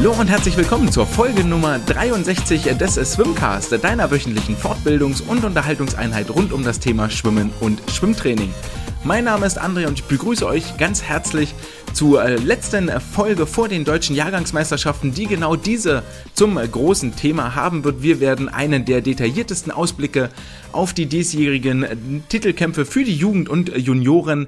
Hallo und herzlich willkommen zur Folge Nummer 63 des Swimcast, deiner wöchentlichen Fortbildungs- und Unterhaltungseinheit rund um das Thema Schwimmen und Schwimmtraining. Mein Name ist André und ich begrüße euch ganz herzlich zur äh, letzten Folge vor den deutschen Jahrgangsmeisterschaften, die genau diese zum großen Thema haben wird. Wir werden einen der detailliertesten Ausblicke auf die diesjährigen Titelkämpfe für die Jugend und Junioren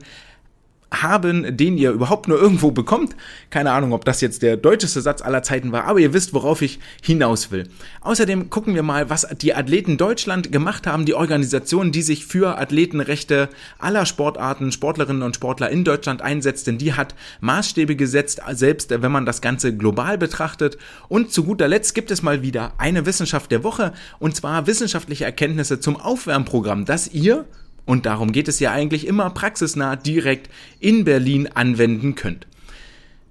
haben, den ihr überhaupt nur irgendwo bekommt. Keine Ahnung, ob das jetzt der deutscheste Satz aller Zeiten war, aber ihr wisst, worauf ich hinaus will. Außerdem gucken wir mal, was die Athleten Deutschland gemacht haben, die Organisation, die sich für Athletenrechte aller Sportarten, Sportlerinnen und Sportler in Deutschland einsetzt, denn die hat Maßstäbe gesetzt, selbst wenn man das Ganze global betrachtet. Und zu guter Letzt gibt es mal wieder eine Wissenschaft der Woche, und zwar wissenschaftliche Erkenntnisse zum Aufwärmprogramm, das ihr und darum geht es ja eigentlich immer praxisnah direkt in Berlin anwenden könnt.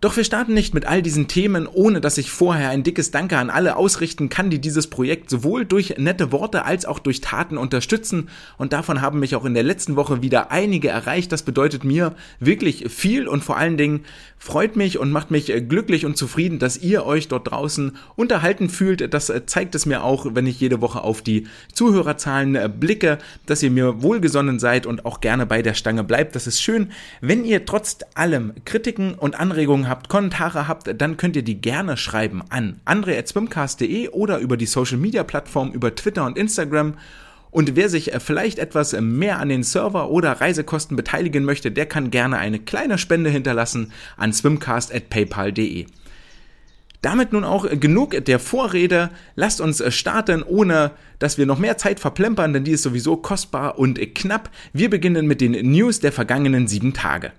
Doch wir starten nicht mit all diesen Themen, ohne dass ich vorher ein dickes Danke an alle ausrichten kann, die dieses Projekt sowohl durch nette Worte als auch durch Taten unterstützen. Und davon haben mich auch in der letzten Woche wieder einige erreicht. Das bedeutet mir wirklich viel und vor allen Dingen freut mich und macht mich glücklich und zufrieden, dass ihr euch dort draußen unterhalten fühlt. Das zeigt es mir auch, wenn ich jede Woche auf die Zuhörerzahlen blicke, dass ihr mir wohlgesonnen seid und auch gerne bei der Stange bleibt. Das ist schön. Wenn ihr trotz allem Kritiken und Anregungen habt, Kommentare habt, dann könnt ihr die gerne schreiben an andre.swimcast.de oder über die Social Media Plattform, über Twitter und Instagram. Und wer sich äh, vielleicht etwas mehr an den Server oder Reisekosten beteiligen möchte, der kann gerne eine kleine Spende hinterlassen an swimcast.paypal.de. Damit nun auch genug der Vorrede. Lasst uns äh, starten, ohne dass wir noch mehr Zeit verplempern, denn die ist sowieso kostbar und knapp. Wir beginnen mit den News der vergangenen sieben Tage.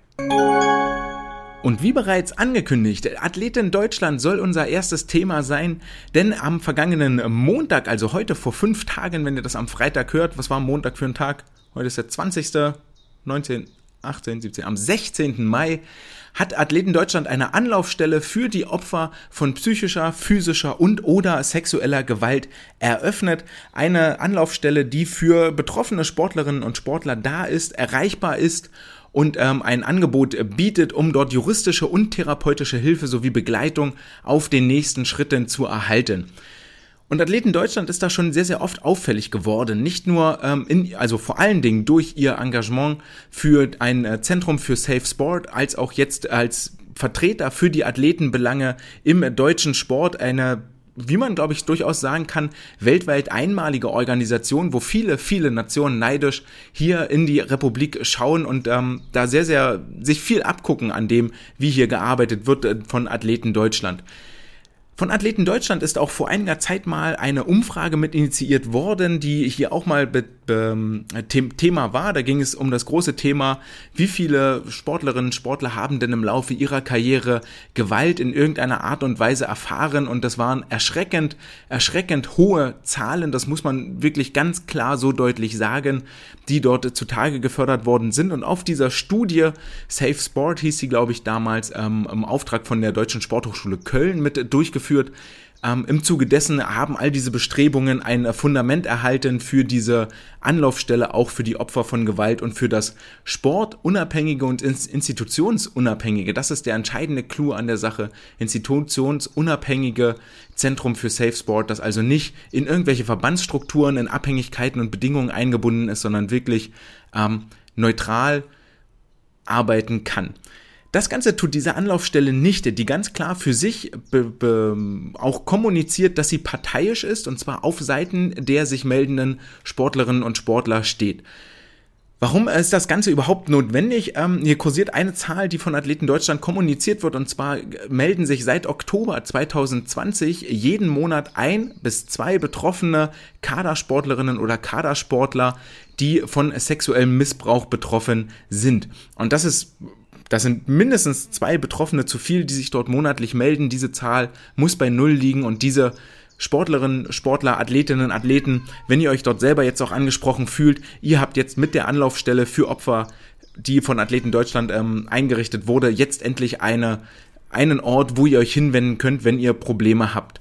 Und wie bereits angekündigt, Athletin Deutschland soll unser erstes Thema sein, denn am vergangenen Montag, also heute vor fünf Tagen, wenn ihr das am Freitag hört, was war Montag für ein Tag? Heute ist der 20., 19., 18, 17, am 16. Mai hat Athleten Deutschland eine Anlaufstelle für die Opfer von psychischer, physischer und oder sexueller Gewalt eröffnet. Eine Anlaufstelle, die für betroffene Sportlerinnen und Sportler da ist, erreichbar ist und ähm, ein Angebot bietet, um dort juristische und therapeutische Hilfe sowie Begleitung auf den nächsten Schritten zu erhalten. Und Athleten Deutschland ist da schon sehr, sehr oft auffällig geworden. Nicht nur, ähm, in, also vor allen Dingen durch ihr Engagement für ein äh, Zentrum für Safe Sport, als auch jetzt als Vertreter für die Athletenbelange im deutschen Sport eine wie man, glaube ich, durchaus sagen kann, weltweit einmalige Organisation, wo viele, viele Nationen neidisch hier in die Republik schauen und ähm, da sehr, sehr sich viel abgucken an dem, wie hier gearbeitet wird äh, von Athleten Deutschland. Von Athleten Deutschland ist auch vor einiger Zeit mal eine Umfrage mit initiiert worden, die hier auch mal be, Thema war. Da ging es um das große Thema, wie viele Sportlerinnen und Sportler haben denn im Laufe ihrer Karriere Gewalt in irgendeiner Art und Weise erfahren. Und das waren erschreckend, erschreckend hohe Zahlen. Das muss man wirklich ganz klar so deutlich sagen, die dort zutage gefördert worden sind. Und auf dieser Studie, Safe Sport hieß sie, glaube ich, damals ähm, im Auftrag von der Deutschen Sporthochschule Köln mit durchgeführt durchgeführt. Ähm, Im Zuge dessen haben all diese Bestrebungen ein Fundament erhalten für diese Anlaufstelle, auch für die Opfer von Gewalt und für das sportunabhängige und institutionsunabhängige. Das ist der entscheidende Clou an der Sache. Institutionsunabhängige Zentrum für Safe Sport, das also nicht in irgendwelche Verbandsstrukturen, in Abhängigkeiten und Bedingungen eingebunden ist, sondern wirklich ähm, neutral arbeiten kann. Das Ganze tut diese Anlaufstelle nicht, die ganz klar für sich auch kommuniziert, dass sie parteiisch ist und zwar auf Seiten der sich meldenden Sportlerinnen und Sportler steht. Warum ist das Ganze überhaupt notwendig? Ähm, hier kursiert eine Zahl, die von Athleten Deutschland kommuniziert wird, und zwar melden sich seit Oktober 2020 jeden Monat ein bis zwei betroffene Kadersportlerinnen oder Kadersportler, die von sexuellem Missbrauch betroffen sind. Und das ist das sind mindestens zwei Betroffene zu viel, die sich dort monatlich melden. Diese Zahl muss bei Null liegen und diese Sportlerinnen, Sportler, Athletinnen, Athleten, wenn ihr euch dort selber jetzt auch angesprochen fühlt, ihr habt jetzt mit der Anlaufstelle für Opfer, die von Athleten Deutschland ähm, eingerichtet wurde, jetzt endlich eine, einen Ort, wo ihr euch hinwenden könnt, wenn ihr Probleme habt.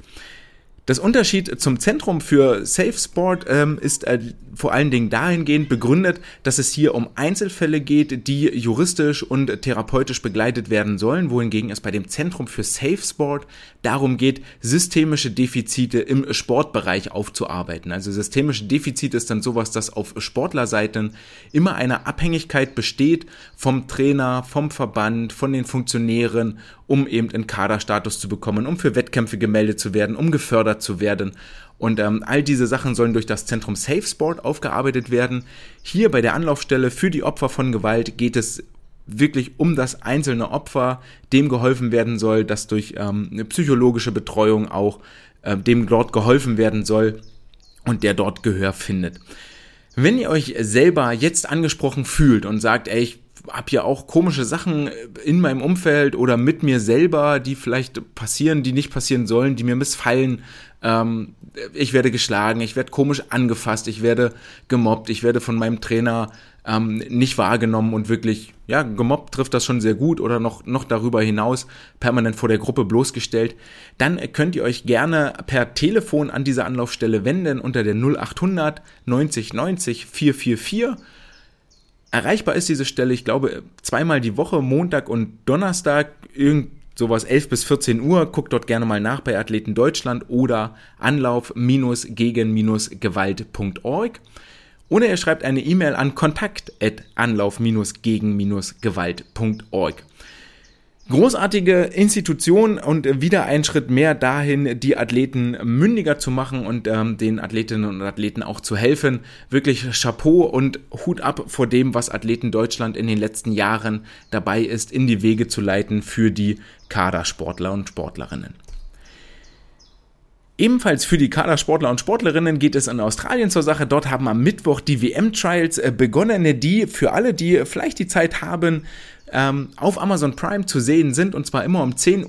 Das Unterschied zum Zentrum für Safe Sport ähm, ist äh, vor allen Dingen dahingehend begründet, dass es hier um Einzelfälle geht, die juristisch und therapeutisch begleitet werden sollen, wohingegen es bei dem Zentrum für Safe Sport darum geht, systemische Defizite im Sportbereich aufzuarbeiten. Also systemische Defizite ist dann sowas, dass auf Sportlerseiten immer eine Abhängigkeit besteht vom Trainer, vom Verband, von den Funktionären, um eben einen Kaderstatus zu bekommen, um für Wettkämpfe gemeldet zu werden, um gefördert zu werden. Und ähm, all diese Sachen sollen durch das Zentrum Safe Sport aufgearbeitet werden. Hier bei der Anlaufstelle für die Opfer von Gewalt geht es wirklich um das einzelne Opfer, dem geholfen werden soll, dass durch ähm, eine psychologische Betreuung auch äh, dem dort geholfen werden soll und der dort Gehör findet. Wenn ihr euch selber jetzt angesprochen fühlt und sagt, ey, ich habe ja auch komische Sachen in meinem Umfeld oder mit mir selber, die vielleicht passieren, die nicht passieren sollen, die mir missfallen. Ähm, ich werde geschlagen, ich werde komisch angefasst, ich werde gemobbt, ich werde von meinem Trainer ähm, nicht wahrgenommen und wirklich, ja, gemobbt trifft das schon sehr gut oder noch, noch darüber hinaus permanent vor der Gruppe bloßgestellt, dann könnt ihr euch gerne per Telefon an diese Anlaufstelle wenden unter der 0800 90 90 444 Erreichbar ist diese Stelle, ich glaube, zweimal die Woche, Montag und Donnerstag, irgend sowas 11 bis 14 Uhr. Guckt dort gerne mal nach bei Athleten Deutschland oder anlauf-gegen-gewalt.org. Oder ihr schreibt eine E-Mail an kontakt@anlauf-gegen-gewalt.org. Großartige Institution und wieder ein Schritt mehr dahin, die Athleten mündiger zu machen und ähm, den Athletinnen und Athleten auch zu helfen. Wirklich Chapeau und Hut ab vor dem, was Athleten Deutschland in den letzten Jahren dabei ist, in die Wege zu leiten für die Kadersportler und Sportlerinnen. Ebenfalls für die Kadersportler und Sportlerinnen geht es in Australien zur Sache. Dort haben am Mittwoch die WM-Trials äh, begonnen, die für alle, die vielleicht die Zeit haben, ähm, auf Amazon Prime zu sehen sind. Und zwar immer um 10.30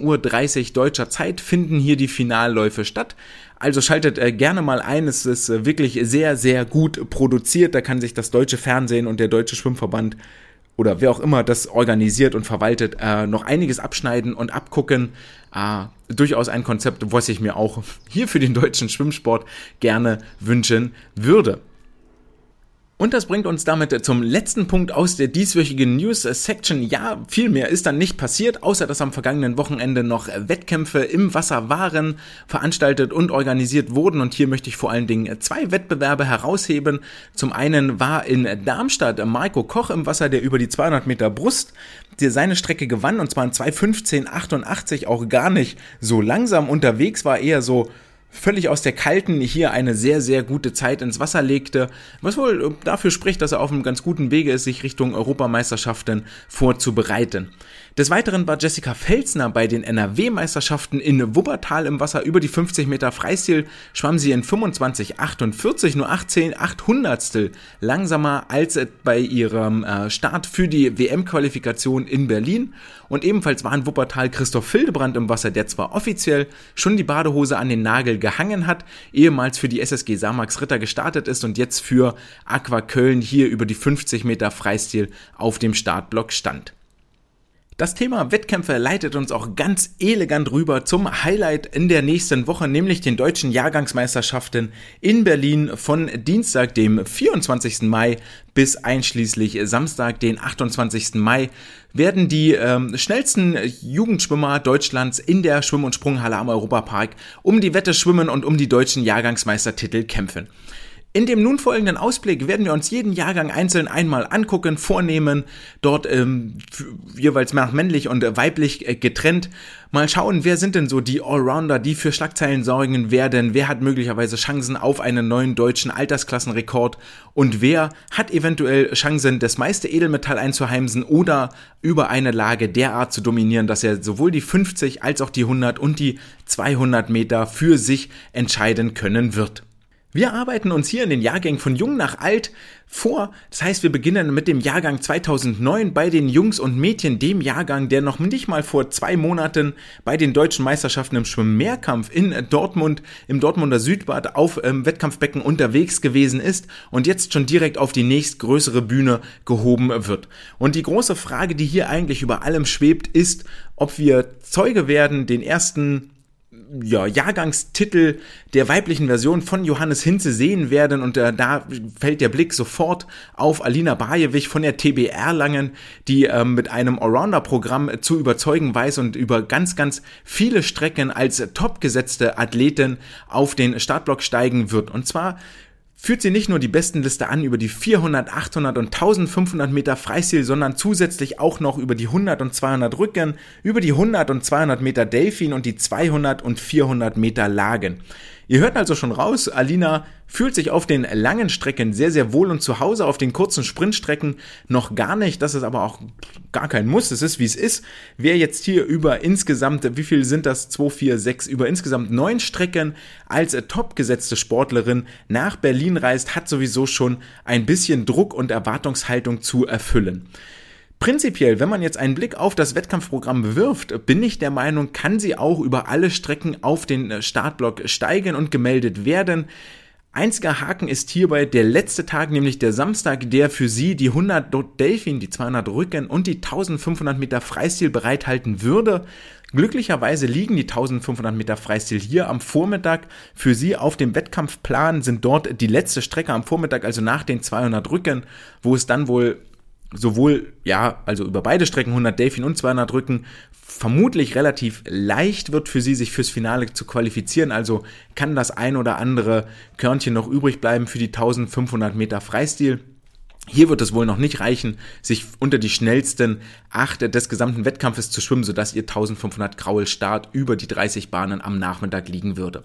Uhr deutscher Zeit finden hier die Finalläufe statt. Also schaltet äh, gerne mal ein. Es ist äh, wirklich sehr, sehr gut produziert. Da kann sich das deutsche Fernsehen und der deutsche Schwimmverband oder wer auch immer das organisiert und verwaltet, äh, noch einiges abschneiden und abgucken. Äh, durchaus ein Konzept, was ich mir auch hier für den deutschen Schwimmsport gerne wünschen würde. Und das bringt uns damit zum letzten Punkt aus der dieswöchigen News-Section. Ja, viel mehr ist dann nicht passiert, außer dass am vergangenen Wochenende noch Wettkämpfe im Wasser waren, veranstaltet und organisiert wurden. Und hier möchte ich vor allen Dingen zwei Wettbewerbe herausheben. Zum einen war in Darmstadt Marco Koch im Wasser, der über die 200 Meter Brust seine Strecke gewann und zwar in 2.15.88 auch gar nicht so langsam unterwegs war, eher so völlig aus der kalten hier eine sehr, sehr gute Zeit ins Wasser legte, was wohl dafür spricht, dass er auf einem ganz guten Wege ist, sich Richtung Europameisterschaften vorzubereiten. Des Weiteren war Jessica Felsner bei den NRW-Meisterschaften in Wuppertal im Wasser über die 50 Meter Freistil, schwamm sie in 25,48, nur 18 Achthundertstel langsamer als bei ihrem äh, Start für die WM-Qualifikation in Berlin. Und ebenfalls war in Wuppertal Christoph Fildebrand im Wasser, der zwar offiziell schon die Badehose an den Nagel gehangen hat, ehemals für die SSG Samax Ritter gestartet ist und jetzt für Aqua Köln hier über die 50 Meter Freistil auf dem Startblock stand. Das Thema Wettkämpfe leitet uns auch ganz elegant rüber zum Highlight in der nächsten Woche, nämlich den deutschen Jahrgangsmeisterschaften in Berlin von Dienstag, dem 24. Mai bis einschließlich Samstag, den 28. Mai, werden die ähm, schnellsten Jugendschwimmer Deutschlands in der Schwimm- und Sprunghalle am Europapark um die Wette schwimmen und um die deutschen Jahrgangsmeistertitel kämpfen. In dem nun folgenden Ausblick werden wir uns jeden Jahrgang einzeln einmal angucken, vornehmen, dort ähm, jeweils nach männlich und weiblich äh, getrennt. Mal schauen, wer sind denn so die Allrounder, die für Schlagzeilen sorgen werden, wer hat möglicherweise Chancen auf einen neuen deutschen Altersklassenrekord und wer hat eventuell Chancen, das meiste Edelmetall einzuheimsen oder über eine Lage derart zu dominieren, dass er sowohl die 50 als auch die 100 und die 200 Meter für sich entscheiden können wird. Wir arbeiten uns hier in den Jahrgängen von jung nach alt vor. Das heißt, wir beginnen mit dem Jahrgang 2009 bei den Jungs und Mädchen, dem Jahrgang, der noch nicht mal vor zwei Monaten bei den deutschen Meisterschaften im Schwimmmehrkampf in Dortmund, im Dortmunder Südbad auf ähm, Wettkampfbecken unterwegs gewesen ist und jetzt schon direkt auf die nächstgrößere Bühne gehoben wird. Und die große Frage, die hier eigentlich über allem schwebt, ist, ob wir Zeuge werden, den ersten ja, Jahrgangstitel der weiblichen Version von Johannes Hinze sehen werden. Und äh, da fällt der Blick sofort auf Alina Bajewich von der TB Erlangen, die äh, mit einem Allrounder-Programm zu überzeugen weiß und über ganz, ganz viele Strecken als topgesetzte Athletin auf den Startblock steigen wird. Und zwar führt sie nicht nur die Bestenliste an über die 400, 800 und 1500 Meter Freistil, sondern zusätzlich auch noch über die 100 und 200 Rücken, über die 100 und 200 Meter Delfin und die 200 und 400 Meter Lagen. Ihr hört also schon raus, Alina fühlt sich auf den langen Strecken sehr, sehr wohl und zu Hause auf den kurzen Sprintstrecken noch gar nicht. Das ist aber auch gar kein Muss. Es ist, wie es ist. Wer jetzt hier über insgesamt, wie viel sind das? 2, 4, 6, über insgesamt neun Strecken als topgesetzte Sportlerin nach Berlin reist, hat sowieso schon ein bisschen Druck und Erwartungshaltung zu erfüllen. Prinzipiell, wenn man jetzt einen Blick auf das Wettkampfprogramm wirft, bin ich der Meinung, kann sie auch über alle Strecken auf den äh, Startblock steigen und gemeldet werden. Einziger Haken ist hierbei der letzte Tag, nämlich der Samstag, der für sie die 100 Delfin, die 200 Rücken und die 1500 Meter Freistil bereithalten würde. Glücklicherweise liegen die 1500 Meter Freistil hier am Vormittag. Für sie auf dem Wettkampfplan sind dort die letzte Strecke am Vormittag, also nach den 200 Rücken, wo es dann wohl sowohl, ja, also über beide Strecken 100 Delfin und 200 Rücken vermutlich relativ leicht wird für sie, sich fürs Finale zu qualifizieren. Also kann das ein oder andere Körnchen noch übrig bleiben für die 1500 Meter Freistil. Hier wird es wohl noch nicht reichen, sich unter die schnellsten acht des gesamten Wettkampfes zu schwimmen, sodass ihr 1500 Graul Start über die 30 Bahnen am Nachmittag liegen würde.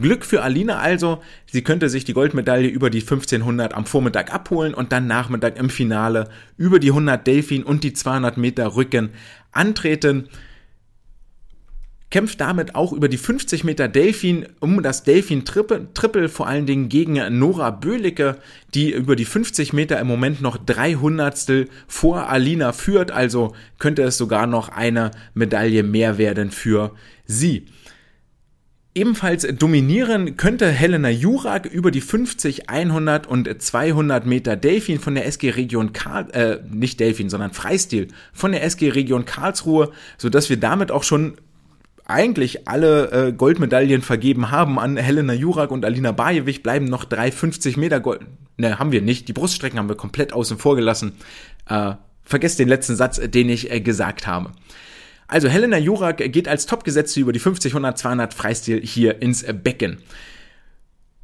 Glück für Alina also, sie könnte sich die Goldmedaille über die 1500 am Vormittag abholen und dann Nachmittag im Finale über die 100 Delfin und die 200 Meter Rücken antreten. Kämpft damit auch über die 50 Meter Delfin um das Delfin Triple, Triple vor allen Dingen gegen Nora Böhlicke, die über die 50 Meter im Moment noch 300 vor Alina führt, also könnte es sogar noch eine Medaille mehr werden für sie. Ebenfalls dominieren könnte Helena Jurak über die 50, 100 und 200 Meter Delfin von der SG Region Karl, äh, nicht Delfin, sondern Freistil von der SG Region Karlsruhe, so dass wir damit auch schon eigentlich alle äh, Goldmedaillen vergeben haben an Helena Jurak und Alina Bajewich, bleiben noch drei 50 Meter Gold. Ne, haben wir nicht. Die Bruststrecken haben wir komplett außen vor gelassen. Äh, vergesst den letzten Satz, den ich äh, gesagt habe. Also Helena Jurak geht als Topgesetzte über die 50, 100, 200 Freistil hier ins Becken.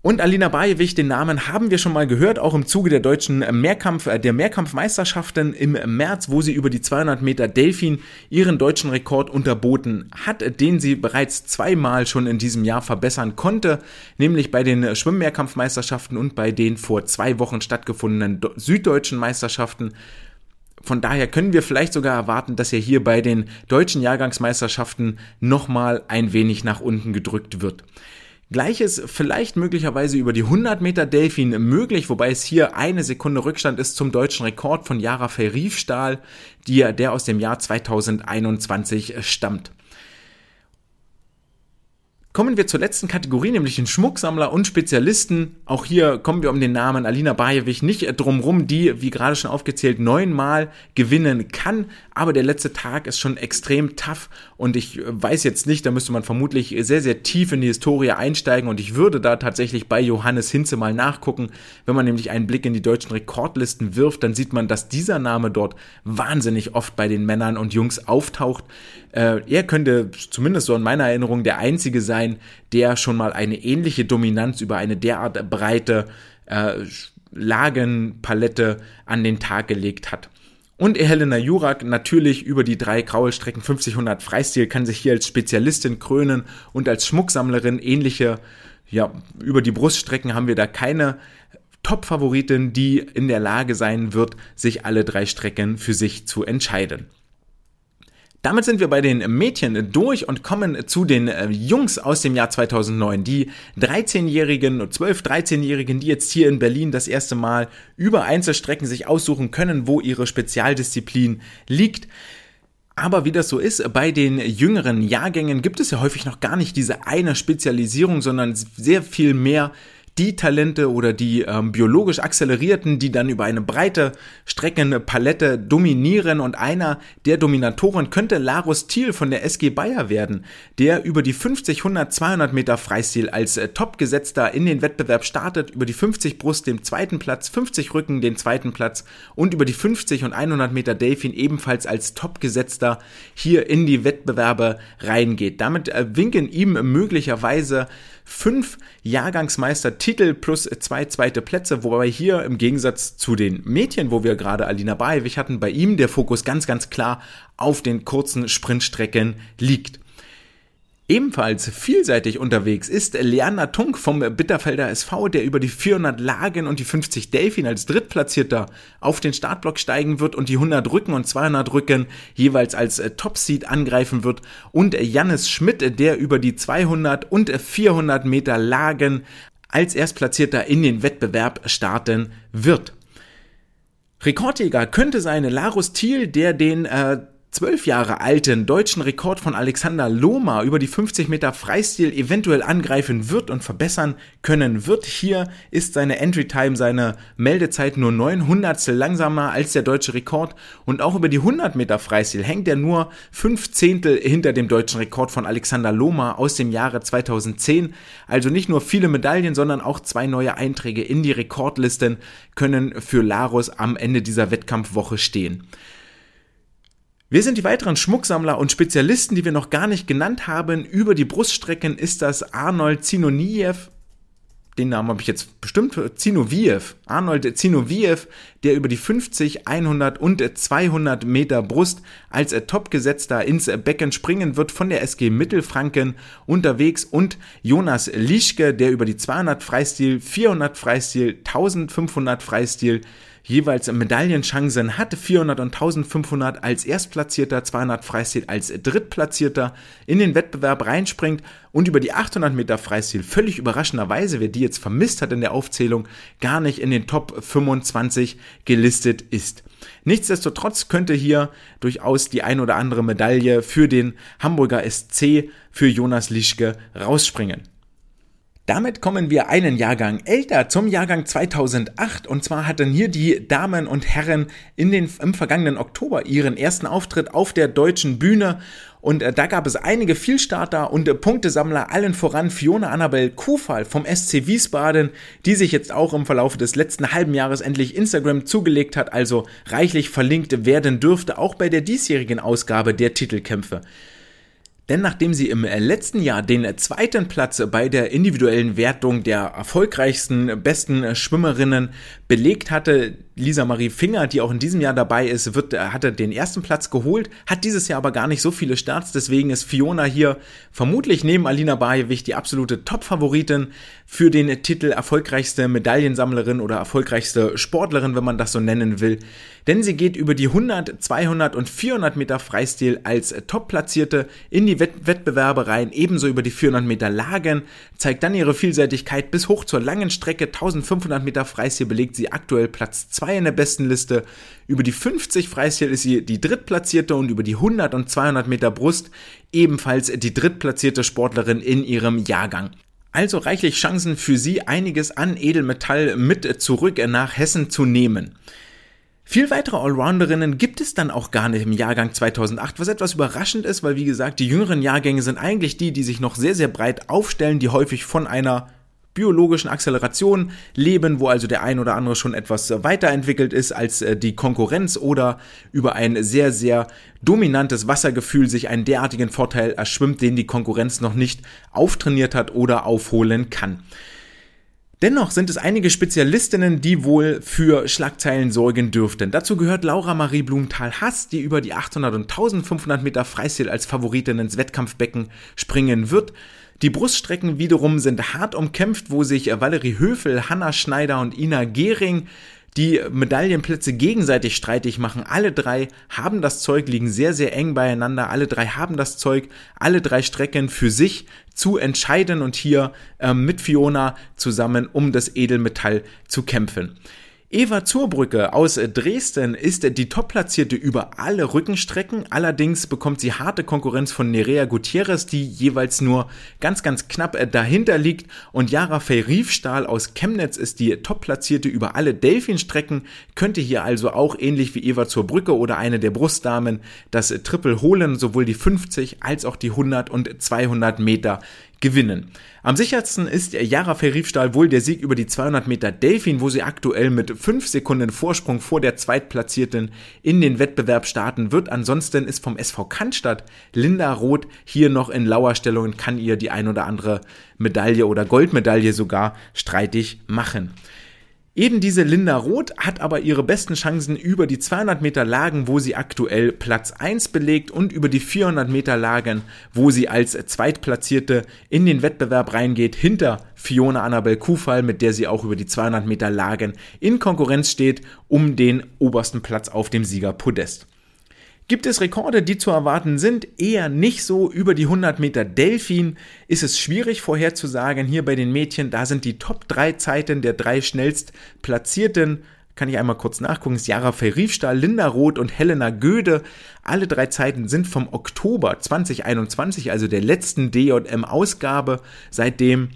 Und Alina Bajewich, den Namen haben wir schon mal gehört, auch im Zuge der deutschen Mehrkampf, äh, der Mehrkampfmeisterschaften im März, wo sie über die 200 Meter Delfin ihren deutschen Rekord unterboten hat, den sie bereits zweimal schon in diesem Jahr verbessern konnte, nämlich bei den Schwimmmehrkampfmeisterschaften und bei den vor zwei Wochen stattgefundenen süddeutschen Meisterschaften von daher können wir vielleicht sogar erwarten, dass er hier bei den deutschen Jahrgangsmeisterschaften nochmal ein wenig nach unten gedrückt wird. Gleiches vielleicht möglicherweise über die 100 Meter Delfin möglich, wobei es hier eine Sekunde Rückstand ist zum deutschen Rekord von Jara Riefstahl, die, der aus dem Jahr 2021 stammt. Kommen wir zur letzten Kategorie, nämlich den Schmucksammler und Spezialisten. Auch hier kommen wir um den Namen Alina Bajewich nicht drumrum, die, wie gerade schon aufgezählt, neunmal gewinnen kann. Aber der letzte Tag ist schon extrem tough und ich weiß jetzt nicht, da müsste man vermutlich sehr, sehr tief in die Historie einsteigen und ich würde da tatsächlich bei Johannes Hinze mal nachgucken. Wenn man nämlich einen Blick in die deutschen Rekordlisten wirft, dann sieht man, dass dieser Name dort wahnsinnig oft bei den Männern und Jungs auftaucht. Äh, er könnte zumindest so in meiner Erinnerung der einzige sein, der schon mal eine ähnliche Dominanz über eine derart breite äh, Lagenpalette an den Tag gelegt hat. Und Helena Jurak natürlich über die drei Graulstrecken 50, 100 Freistil kann sich hier als Spezialistin krönen und als Schmucksammlerin ähnliche, ja, über die Bruststrecken haben wir da keine Top-Favoritin, die in der Lage sein wird, sich alle drei Strecken für sich zu entscheiden. Damit sind wir bei den Mädchen durch und kommen zu den äh, Jungs aus dem Jahr 2009. Die 13-Jährigen, 12, 13-Jährigen, die jetzt hier in Berlin das erste Mal über Einzelstrecken sich aussuchen können, wo ihre Spezialdisziplin liegt. Aber wie das so ist, bei den jüngeren Jahrgängen gibt es ja häufig noch gar nicht diese eine Spezialisierung, sondern sehr viel mehr die Talente oder die ähm, biologisch Accelerierten, die dann über eine breite Streckenpalette dominieren und einer der Dominatoren könnte Larus Thiel von der SG Bayer werden, der über die 50, 100, 200 Meter Freistil als äh, Topgesetzter in den Wettbewerb startet, über die 50 Brust den zweiten Platz, 50 Rücken den zweiten Platz und über die 50 und 100 Meter Delfin ebenfalls als Topgesetzter hier in die Wettbewerbe reingeht. Damit äh, winken ihm möglicherweise fünf Jahrgangsmeistertitel plus zwei zweite Plätze, wobei hier im Gegensatz zu den Mädchen, wo wir gerade Alina Bajewic hatten, bei ihm der Fokus ganz, ganz klar auf den kurzen Sprintstrecken liegt. Ebenfalls vielseitig unterwegs ist Leander Tunk vom Bitterfelder SV, der über die 400 Lagen und die 50 Delfin als Drittplatzierter auf den Startblock steigen wird und die 100 Rücken und 200 Rücken jeweils als Topseed angreifen wird und Jannis Schmidt, der über die 200 und 400 Meter Lagen als Erstplatzierter in den Wettbewerb starten wird. Rekordjäger könnte sein Larus Thiel, der den äh, zwölf Jahre alten deutschen Rekord von Alexander Lohmer über die 50 Meter Freistil eventuell angreifen wird und verbessern können wird. Hier ist seine Entry Time, seine Meldezeit nur 900 langsamer als der deutsche Rekord und auch über die 100 Meter Freistil hängt er nur fünf Zehntel hinter dem deutschen Rekord von Alexander Lohmer aus dem Jahre 2010. Also nicht nur viele Medaillen, sondern auch zwei neue Einträge in die Rekordlisten können für Larus am Ende dieser Wettkampfwoche stehen. Wer sind die weiteren Schmucksammler und Spezialisten, die wir noch gar nicht genannt haben? Über die Bruststrecken ist das Arnold Zinoniev, den Namen habe ich jetzt bestimmt, Zinoviev, Arnold Zinoviev, der über die 50, 100 und 200 Meter Brust als Topgesetzter ins Becken springen wird von der SG Mittelfranken unterwegs und Jonas Lischke, der über die 200 Freistil, 400 Freistil, 1500 Freistil jeweils Medaillenchancen hat. 400 und 1500 als Erstplatzierter, 200 Freistil als Drittplatzierter in den Wettbewerb reinspringt und über die 800 Meter Freistil völlig überraschenderweise, wer die jetzt vermisst hat in der Aufzählung, gar nicht in den Top 25 gelistet ist. Nichtsdestotrotz könnte hier durchaus die ein oder andere Medaille für den Hamburger SC für Jonas Lischke rausspringen. Damit kommen wir einen Jahrgang älter zum Jahrgang 2008 und zwar hatten hier die Damen und Herren in den, im vergangenen Oktober ihren ersten Auftritt auf der deutschen Bühne und äh, da gab es einige Vielstarter und äh, Punktesammler, allen voran Fiona Annabel Kufal vom SC Wiesbaden, die sich jetzt auch im Verlauf des letzten halben Jahres endlich Instagram zugelegt hat, also reichlich verlinkt werden dürfte, auch bei der diesjährigen Ausgabe der Titelkämpfe. Denn nachdem sie im letzten Jahr den zweiten Platz bei der individuellen Wertung der erfolgreichsten, besten Schwimmerinnen belegt hatte, Lisa Marie Finger, die auch in diesem Jahr dabei ist, wird, äh, hatte den ersten Platz geholt, hat dieses Jahr aber gar nicht so viele Starts, deswegen ist Fiona hier vermutlich neben Alina Bajewich die absolute Top-Favoritin für den Titel erfolgreichste Medaillensammlerin oder erfolgreichste Sportlerin, wenn man das so nennen will. Denn sie geht über die 100, 200 und 400 Meter Freistil als Top-Platzierte in die Wett Wettbewerbe rein, ebenso über die 400 Meter Lagen, zeigt dann ihre Vielseitigkeit bis hoch zur langen Strecke 1500 Meter Freistil belegt sie aktuell Platz 2 in der besten Liste. Über die 50 Freistil ist sie die drittplatzierte und über die 100 und 200 Meter Brust ebenfalls die drittplatzierte Sportlerin in ihrem Jahrgang. Also reichlich Chancen für sie, einiges an Edelmetall mit zurück nach Hessen zu nehmen. Viel weitere Allrounderinnen gibt es dann auch gar nicht im Jahrgang 2008, was etwas überraschend ist, weil wie gesagt, die jüngeren Jahrgänge sind eigentlich die, die sich noch sehr, sehr breit aufstellen, die häufig von einer biologischen Acceleration leben, wo also der ein oder andere schon etwas weiterentwickelt ist als äh, die Konkurrenz oder über ein sehr, sehr dominantes Wassergefühl sich einen derartigen Vorteil erschwimmt, den die Konkurrenz noch nicht auftrainiert hat oder aufholen kann. Dennoch sind es einige Spezialistinnen, die wohl für Schlagzeilen sorgen dürften. Dazu gehört Laura Marie Blumenthal-Hass, die über die 800 und 1500 Meter Freistil als Favoritin ins Wettkampfbecken springen wird. Die Bruststrecken wiederum sind hart umkämpft, wo sich Valerie Höfel, Hanna Schneider und Ina Gehring die Medaillenplätze gegenseitig streitig machen. Alle drei haben das Zeug, liegen sehr, sehr eng beieinander. Alle drei haben das Zeug, alle drei Strecken für sich zu entscheiden und hier äh, mit Fiona zusammen um das Edelmetall zu kämpfen. Eva Zurbrücke aus Dresden ist die Top-Platzierte über alle Rückenstrecken. Allerdings bekommt sie harte Konkurrenz von Nerea Gutierrez, die jeweils nur ganz, ganz knapp dahinter liegt. Und Jara Riefstahl aus Chemnitz ist die Top-Platzierte über alle Delfin-Strecken, könnte hier also auch ähnlich wie Eva Zurbrücke oder eine der Brustdamen das Triple holen, sowohl die 50 als auch die 100 und 200 Meter gewinnen. Am sichersten ist Jara Ferrifstahl wohl der Sieg über die 200 Meter Delfin, wo sie aktuell mit 5 Sekunden Vorsprung vor der Zweitplatzierten in den Wettbewerb starten wird. Ansonsten ist vom SV Cannstatt Linda Roth hier noch in Lauerstellung und kann ihr die ein oder andere Medaille oder Goldmedaille sogar streitig machen. Eben diese Linda Roth hat aber ihre besten Chancen über die 200 Meter Lagen, wo sie aktuell Platz 1 belegt und über die 400 Meter Lagen, wo sie als Zweitplatzierte in den Wettbewerb reingeht, hinter Fiona Annabel Kufall, mit der sie auch über die 200 Meter Lagen in Konkurrenz steht, um den obersten Platz auf dem Siegerpodest. Gibt es Rekorde, die zu erwarten sind? Eher nicht so. Über die 100 Meter Delfin ist es schwierig vorherzusagen. Hier bei den Mädchen, da sind die Top 3 Zeiten der drei schnellst platzierten kann ich einmal kurz nachgucken, Jara Verriefstahl, Linda Roth und Helena Göde. Alle drei Zeiten sind vom Oktober 2021, also der letzten DJM-Ausgabe. Seitdem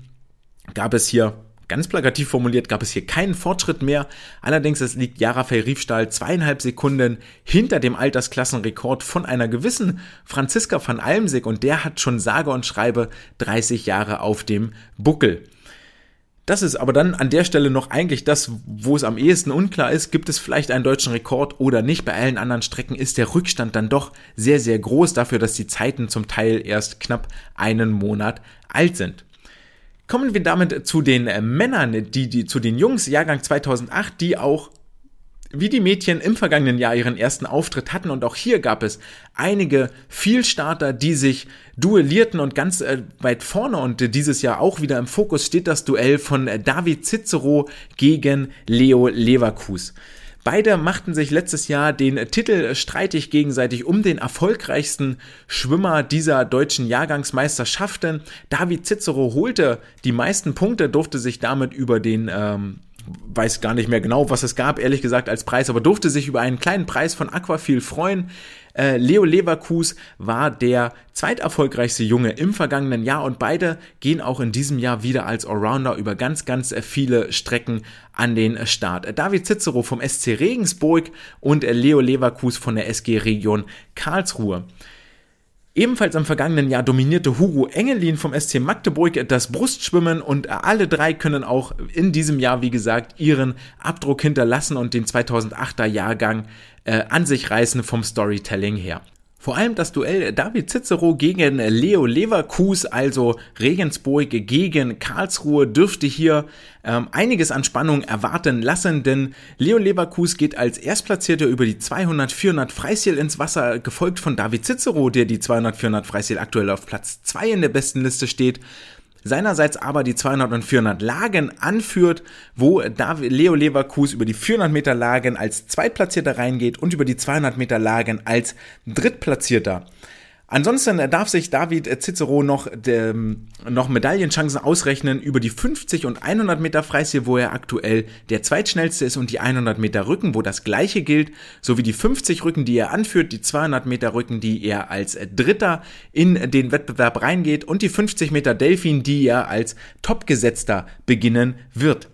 gab es hier Ganz plakativ formuliert gab es hier keinen Fortschritt mehr. Allerdings liegt Jara Riefstahl zweieinhalb Sekunden hinter dem Altersklassenrekord von einer gewissen Franziska van Almsig und der hat schon sage und schreibe 30 Jahre auf dem Buckel. Das ist aber dann an der Stelle noch eigentlich das, wo es am ehesten unklar ist, gibt es vielleicht einen deutschen Rekord oder nicht. Bei allen anderen Strecken ist der Rückstand dann doch sehr, sehr groß dafür, dass die Zeiten zum Teil erst knapp einen Monat alt sind. Kommen wir damit zu den äh, Männern, die, die, zu den Jungs, Jahrgang 2008, die auch wie die Mädchen im vergangenen Jahr ihren ersten Auftritt hatten und auch hier gab es einige Vielstarter, die sich duellierten und ganz äh, weit vorne und äh, dieses Jahr auch wieder im Fokus steht das Duell von äh, David Cicero gegen Leo Leverkus. Beide machten sich letztes Jahr den Titel streitig gegenseitig um den erfolgreichsten Schwimmer dieser deutschen Jahrgangsmeisterschaften. David Cicero holte die meisten Punkte, durfte sich damit über den ähm, weiß gar nicht mehr genau, was es gab, ehrlich gesagt, als Preis, aber durfte sich über einen kleinen Preis von Aquafil freuen. Äh, Leo Leverkus war der zweiterfolgreichste Junge im vergangenen Jahr und beide gehen auch in diesem Jahr wieder als Allrounder über ganz, ganz viele Strecken an den Start. David Cicero vom SC Regensburg und Leo Leverkus von der SG Region Karlsruhe. Ebenfalls im vergangenen Jahr dominierte Hugo Engelin vom SC Magdeburg das Brustschwimmen und alle drei können auch in diesem Jahr, wie gesagt, ihren Abdruck hinterlassen und den 2008er Jahrgang äh, an sich reißen vom Storytelling her. Vor allem das Duell David Cicero gegen Leo Leverkus, also Regensburg gegen Karlsruhe, dürfte hier ähm, einiges an Spannung erwarten lassen, denn Leo Leverkus geht als Erstplatzierter über die 200-400 Freistil ins Wasser, gefolgt von David Cicero, der die 200-400 Freistil aktuell auf Platz 2 in der besten Liste steht seinerseits aber die 200 und 400 Lagen anführt, wo Leo Leverkus über die 400 Meter Lagen als Zweitplatzierter reingeht und über die 200 Meter Lagen als Drittplatzierter. Ansonsten darf sich David Cicero noch, dem, noch Medaillenchancen ausrechnen über die 50 und 100 Meter Freistil, wo er aktuell der zweitschnellste ist und die 100 Meter Rücken, wo das gleiche gilt, sowie die 50 Rücken, die er anführt, die 200 Meter Rücken, die er als Dritter in den Wettbewerb reingeht und die 50 Meter Delfin, die er als Topgesetzter beginnen wird.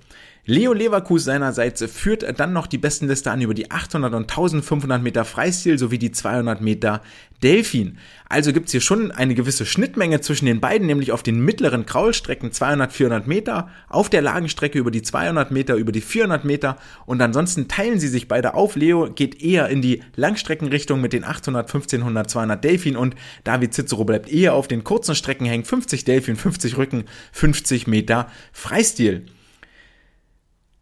Leo Leverkus seinerseits führt dann noch die Bestenliste an über die 800 und 1500 Meter Freistil sowie die 200 Meter Delfin. Also gibt's hier schon eine gewisse Schnittmenge zwischen den beiden, nämlich auf den mittleren Kraulstrecken 200, 400 Meter, auf der Lagenstrecke über die 200 Meter, über die 400 Meter und ansonsten teilen sie sich beide auf. Leo geht eher in die Langstreckenrichtung mit den 800, 1500, 200 Delfin und David Cicero bleibt eher auf den kurzen Strecken hängen, 50 Delfin, 50 Rücken, 50 Meter Freistil.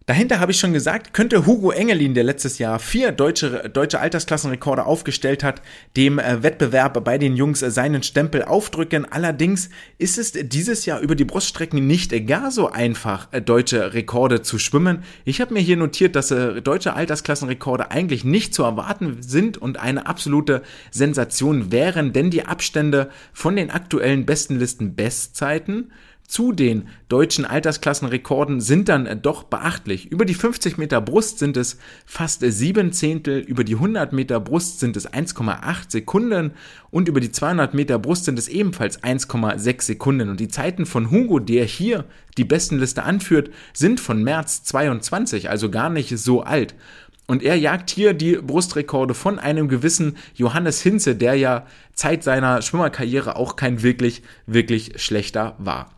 Dahinter habe ich schon gesagt, könnte Hugo Engelin, der letztes Jahr vier deutsche, deutsche Altersklassenrekorde aufgestellt hat, dem äh, Wettbewerb bei den Jungs äh, seinen Stempel aufdrücken. Allerdings ist es dieses Jahr über die Bruststrecken nicht gar so einfach, äh, deutsche Rekorde zu schwimmen. Ich habe mir hier notiert, dass deutsche Altersklassenrekorde eigentlich nicht zu erwarten sind und eine absolute Sensation wären, denn die Abstände von den aktuellen Bestenlisten Bestzeiten zu den deutschen Altersklassenrekorden sind dann doch beachtlich. Über die 50 Meter Brust sind es fast sieben Zehntel, über die 100 Meter Brust sind es 1,8 Sekunden und über die 200 Meter Brust sind es ebenfalls 1,6 Sekunden. Und die Zeiten von Hugo, der hier die Bestenliste anführt, sind von März 22, also gar nicht so alt. Und er jagt hier die Brustrekorde von einem gewissen Johannes Hinze, der ja Zeit seiner Schwimmerkarriere auch kein wirklich, wirklich schlechter war.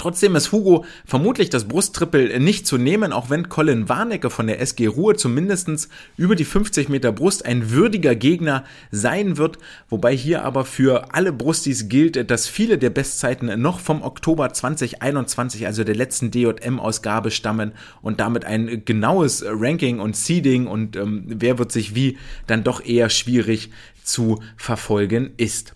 Trotzdem ist Hugo vermutlich das Brusttrippel nicht zu nehmen, auch wenn Colin Warnecke von der SG Ruhr zumindestens über die 50 Meter Brust ein würdiger Gegner sein wird, wobei hier aber für alle Brustis gilt, dass viele der Bestzeiten noch vom Oktober 2021, also der letzten DJM-Ausgabe stammen und damit ein genaues Ranking und Seeding und ähm, wer wird sich wie dann doch eher schwierig zu verfolgen ist.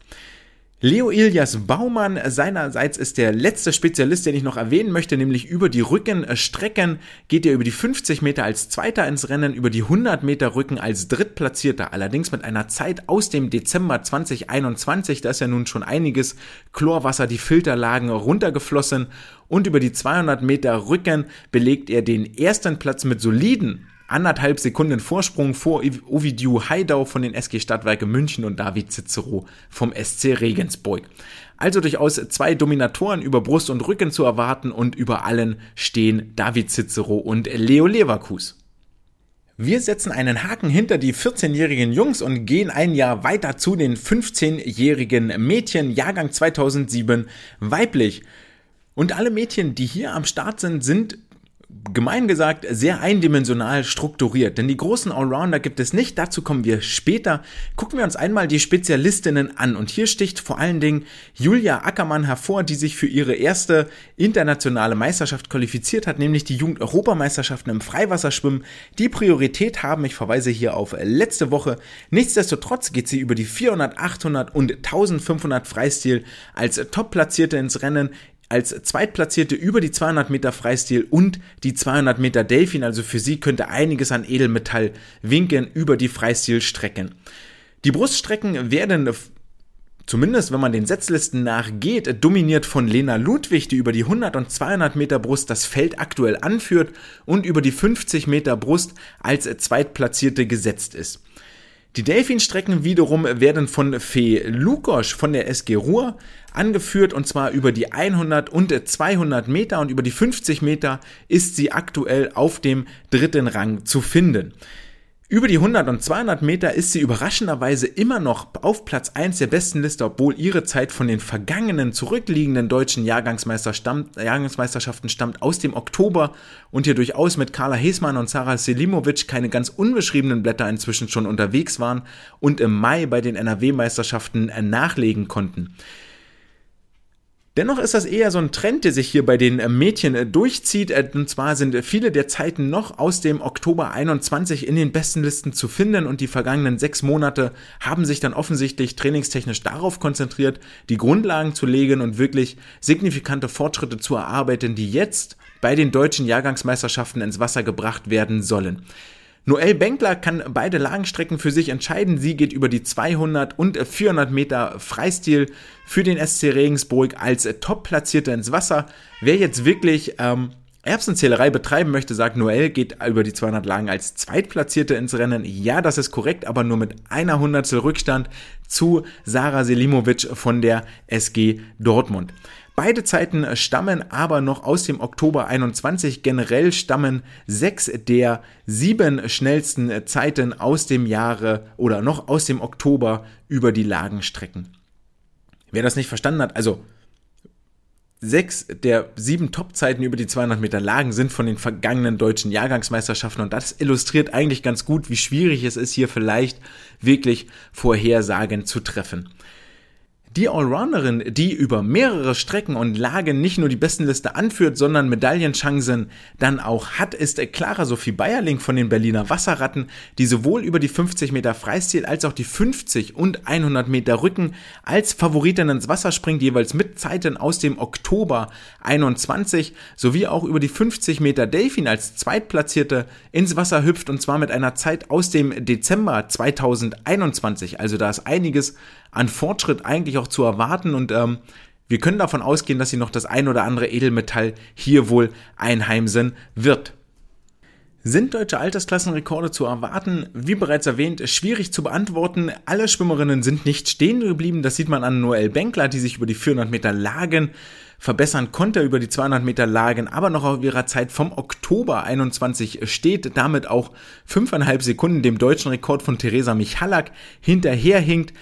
Leo Ilias Baumann seinerseits ist der letzte Spezialist, den ich noch erwähnen möchte, nämlich über die Rückenstrecken geht er über die 50 Meter als Zweiter ins Rennen, über die 100 Meter Rücken als Drittplatzierter, allerdings mit einer Zeit aus dem Dezember 2021, da ist ja nun schon einiges Chlorwasser, die Filterlagen runtergeflossen und über die 200 Meter Rücken belegt er den ersten Platz mit soliden anderthalb Sekunden Vorsprung vor Ovidiu Heidau von den SG Stadtwerke München und David Cicero vom SC Regensburg. Also durchaus zwei Dominatoren über Brust und Rücken zu erwarten und über allen stehen David Cicero und Leo Leverkus. Wir setzen einen Haken hinter die 14-jährigen Jungs und gehen ein Jahr weiter zu den 15-jährigen Mädchen, Jahrgang 2007, weiblich. Und alle Mädchen, die hier am Start sind, sind gemein gesagt sehr eindimensional strukturiert, denn die großen Allrounder gibt es nicht, dazu kommen wir später. Gucken wir uns einmal die Spezialistinnen an und hier sticht vor allen Dingen Julia Ackermann hervor, die sich für ihre erste internationale Meisterschaft qualifiziert hat, nämlich die Jugend-Europameisterschaften im Freiwasserschwimmen, die Priorität haben. Ich verweise hier auf letzte Woche. Nichtsdestotrotz geht sie über die 400, 800 und 1500 Freistil als Top-Platzierte ins Rennen als Zweitplatzierte über die 200 Meter Freistil und die 200 Meter Delfin. Also für sie könnte einiges an Edelmetall winken über die Freistilstrecken. Die Bruststrecken werden zumindest wenn man den Setzlisten nachgeht, dominiert von Lena Ludwig, die über die 100 und 200 Meter Brust das Feld aktuell anführt und über die 50 Meter Brust als Zweitplatzierte gesetzt ist. Die Delfinstrecken wiederum werden von Fee Lukosch von der SG Ruhr angeführt und zwar über die 100 und 200 Meter und über die 50 Meter ist sie aktuell auf dem dritten Rang zu finden. Über die 100 und 200 Meter ist sie überraschenderweise immer noch auf Platz 1 der besten Liste, obwohl ihre Zeit von den vergangenen zurückliegenden deutschen Jahrgangsmeister stammt, Jahrgangsmeisterschaften stammt aus dem Oktober und hier durchaus mit Carla Hesmann und Sarah Selimovic keine ganz unbeschriebenen Blätter inzwischen schon unterwegs waren und im Mai bei den NRW-Meisterschaften nachlegen konnten. Dennoch ist das eher so ein Trend, der sich hier bei den äh, Mädchen äh, durchzieht. Äh, und zwar sind viele der Zeiten noch aus dem Oktober 21 in den besten Listen zu finden und die vergangenen sechs Monate haben sich dann offensichtlich trainingstechnisch darauf konzentriert, die Grundlagen zu legen und wirklich signifikante Fortschritte zu erarbeiten, die jetzt bei den deutschen Jahrgangsmeisterschaften ins Wasser gebracht werden sollen. Noel Benkler kann beide Lagenstrecken für sich entscheiden. Sie geht über die 200 und 400 Meter Freistil für den SC Regensburg als Top-Platzierte ins Wasser. Wer jetzt wirklich ähm, Erbsenzählerei betreiben möchte, sagt Noel, geht über die 200 Lagen als Zweitplatzierte ins Rennen. Ja, das ist korrekt, aber nur mit einer Hundertstel Rückstand zu Sarah Selimovic von der SG Dortmund. Beide Zeiten stammen aber noch aus dem Oktober 21. Generell stammen sechs der sieben schnellsten Zeiten aus dem Jahre oder noch aus dem Oktober über die Lagenstrecken. Wer das nicht verstanden hat, also sechs der sieben Topzeiten über die 200 Meter Lagen sind von den vergangenen deutschen Jahrgangsmeisterschaften und das illustriert eigentlich ganz gut, wie schwierig es ist, hier vielleicht wirklich Vorhersagen zu treffen. Die Allrounderin, die über mehrere Strecken und Lagen nicht nur die Bestenliste anführt, sondern Medaillenchancen dann auch hat, ist Clara Sophie Bayerling von den Berliner Wasserratten, die sowohl über die 50 Meter Freistil als auch die 50 und 100 Meter Rücken als Favoritin ins Wasser springt, jeweils mit Zeiten aus dem Oktober 21, sowie auch über die 50 Meter Delfin als Zweitplatzierte ins Wasser hüpft und zwar mit einer Zeit aus dem Dezember 2021. Also da ist einiges an Fortschritt eigentlich auch zu erwarten und ähm, wir können davon ausgehen, dass sie noch das ein oder andere Edelmetall hier wohl einheimsen wird. Sind deutsche Altersklassenrekorde zu erwarten? Wie bereits erwähnt, schwierig zu beantworten. Alle Schwimmerinnen sind nicht stehen geblieben. Das sieht man an Noel Benkler, die sich über die 400 Meter Lagen verbessern konnte, über die 200 Meter Lagen, aber noch auf ihrer Zeit vom Oktober 21 steht, damit auch 5,5 Sekunden dem deutschen Rekord von Theresa Michalak hinterherhinkt.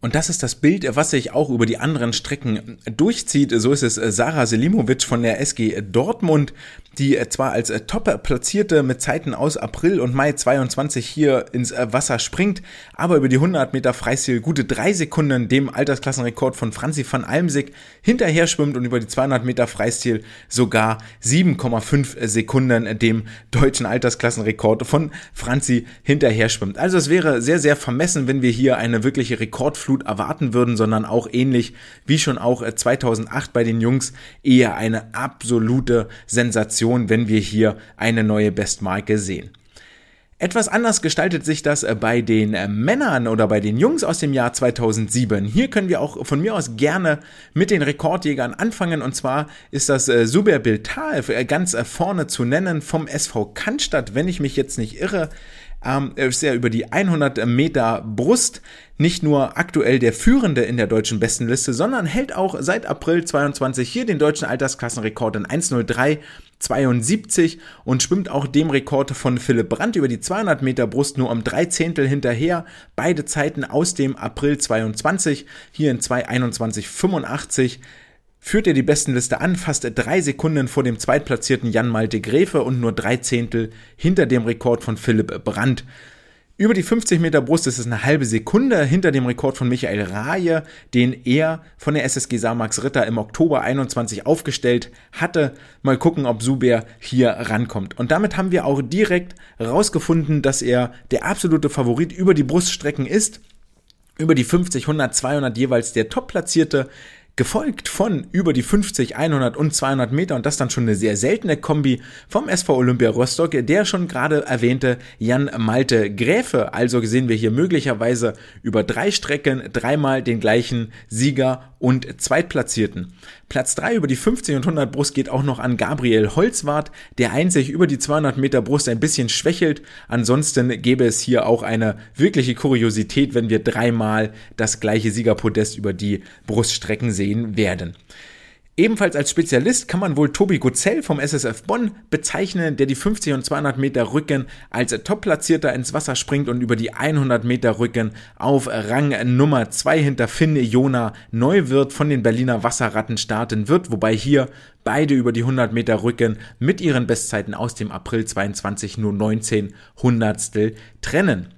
Und das ist das Bild, was sich auch über die anderen Strecken durchzieht. So ist es Sarah Selimovic von der SG Dortmund, die zwar als Top platzierte mit Zeiten aus April und Mai 22 hier ins Wasser springt, aber über die 100 Meter Freistil gute drei Sekunden dem Altersklassenrekord von Franzi van Almsig hinterher schwimmt und über die 200 Meter Freistil sogar 7,5 Sekunden dem deutschen Altersklassenrekord von Franzi hinterher schwimmt. Also es wäre sehr, sehr vermessen, wenn wir hier eine wirkliche Rekordflut erwarten würden, sondern auch ähnlich wie schon auch 2008 bei den Jungs eher eine absolute Sensation wenn wir hier eine neue Bestmarke sehen. Etwas anders gestaltet sich das äh, bei den äh, Männern oder bei den Jungs aus dem Jahr 2007. Hier können wir auch von mir aus gerne mit den Rekordjägern anfangen und zwar ist das äh, Suber Biltal ganz vorne zu nennen vom SV Cannstatt, wenn ich mich jetzt nicht irre. Ähm, ist er über die 100 Meter Brust nicht nur aktuell der Führende in der deutschen Bestenliste, sondern hält auch seit April 22 hier den deutschen Altersklassenrekord in 103 72 und schwimmt auch dem Rekord von Philipp Brandt über die 200 Meter Brust nur um drei Zehntel hinterher. Beide Zeiten aus dem April 22, hier in 221,85 führt er die Bestenliste an, fast drei Sekunden vor dem zweitplatzierten Jan Malte Gräfe und nur drei Zehntel hinter dem Rekord von Philipp Brandt. Über die 50 Meter Brust ist es eine halbe Sekunde hinter dem Rekord von Michael Raje, den er von der SSG Samax Ritter im Oktober 21 aufgestellt hatte. Mal gucken, ob Suber hier rankommt. Und damit haben wir auch direkt rausgefunden, dass er der absolute Favorit über die Bruststrecken ist. Über die 50, 100, 200 jeweils der Top-Platzierte gefolgt von über die 50, 100 und 200 Meter und das dann schon eine sehr seltene Kombi vom SV Olympia Rostock, der schon gerade erwähnte Jan Malte Gräfe. Also sehen wir hier möglicherweise über drei Strecken dreimal den gleichen Sieger und Zweitplatzierten. Platz 3 über die 50 und 100 Brust geht auch noch an Gabriel Holzwart, der einzig über die 200 Meter Brust ein bisschen schwächelt. Ansonsten gäbe es hier auch eine wirkliche Kuriosität, wenn wir dreimal das gleiche Siegerpodest über die Bruststrecken sehen werden. Ebenfalls als Spezialist kann man wohl Tobi Guzell vom SSF Bonn bezeichnen, der die 50 und 200 Meter Rücken als Top-Platzierter ins Wasser springt und über die 100 Meter Rücken auf Rang Nummer 2 hinter Finn Jona Neuwirth von den Berliner Wasserratten starten wird, wobei hier beide über die 100 Meter Rücken mit ihren Bestzeiten aus dem April 22 nur 19 Hundertstel trennen.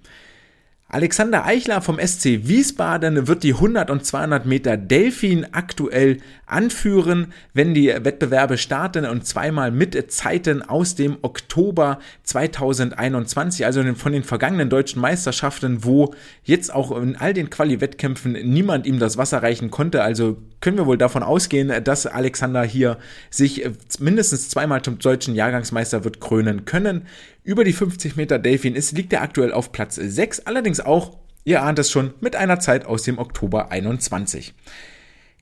Alexander Eichler vom SC Wiesbaden wird die 100 und 200 Meter Delfin aktuell anführen, wenn die Wettbewerbe starten und zweimal mit Zeiten aus dem Oktober 2021, also von den vergangenen deutschen Meisterschaften, wo jetzt auch in all den Quali-Wettkämpfen niemand ihm das Wasser reichen konnte. Also können wir wohl davon ausgehen, dass Alexander hier sich mindestens zweimal zum deutschen Jahrgangsmeister wird krönen können. Über die 50 Meter Delfin ist, liegt er aktuell auf Platz 6, allerdings auch, ihr ahnt es schon, mit einer Zeit aus dem Oktober 21.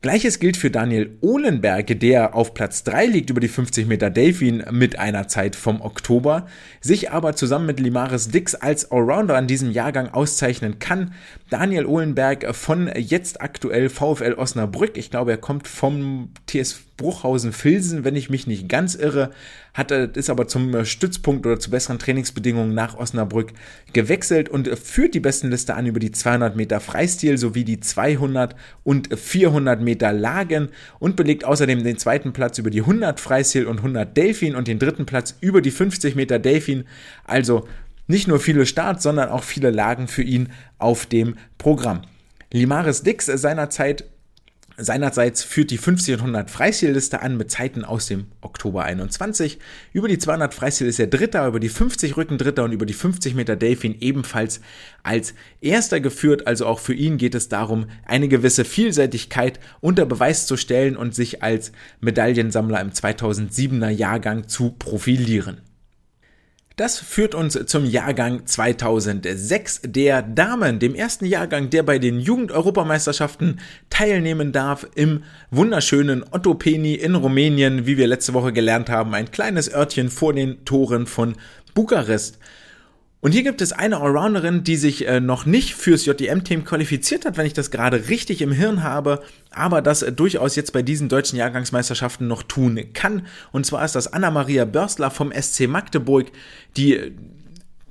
Gleiches gilt für Daniel Ohlenberg, der auf Platz 3 liegt über die 50 Meter Delfin mit einer Zeit vom Oktober, sich aber zusammen mit Limaris Dix als Allrounder an diesem Jahrgang auszeichnen kann. Daniel Ohlenberg von jetzt aktuell VfL Osnabrück, ich glaube, er kommt vom TSV Bruchhausen-Filsen, wenn ich mich nicht ganz irre, hat, ist aber zum äh, Stützpunkt oder zu besseren Trainingsbedingungen nach Osnabrück gewechselt und führt die besten Liste an über die 200 Meter Freistil sowie die 200 und 400 Meter Lagen und belegt außerdem den zweiten Platz über die 100 Freistil und 100 Delfin und den dritten Platz über die 50 Meter Delfin. Also nicht nur viele Starts, sondern auch viele Lagen für ihn auf dem Programm. Limaris Dix seinerzeit Seinerseits führt die 50 und 100 Freistilliste an mit Zeiten aus dem Oktober 21. Über die 200 Freistil ist er Dritter, über die 50 Rücken Dritter und über die 50 Meter Delfin ebenfalls als Erster geführt. Also auch für ihn geht es darum, eine gewisse Vielseitigkeit unter Beweis zu stellen und sich als Medaillensammler im 2007er Jahrgang zu profilieren. Das führt uns zum Jahrgang 2006 der Damen, dem ersten Jahrgang, der bei den Jugend-Europameisterschaften teilnehmen darf im wunderschönen Ottopeni in Rumänien, wie wir letzte Woche gelernt haben, ein kleines Örtchen vor den Toren von Bukarest. Und hier gibt es eine Allrounderin, die sich äh, noch nicht fürs JDM-Team qualifiziert hat, wenn ich das gerade richtig im Hirn habe, aber das äh, durchaus jetzt bei diesen deutschen Jahrgangsmeisterschaften noch tun kann. Und zwar ist das Anna-Maria Börsler vom SC Magdeburg, die äh,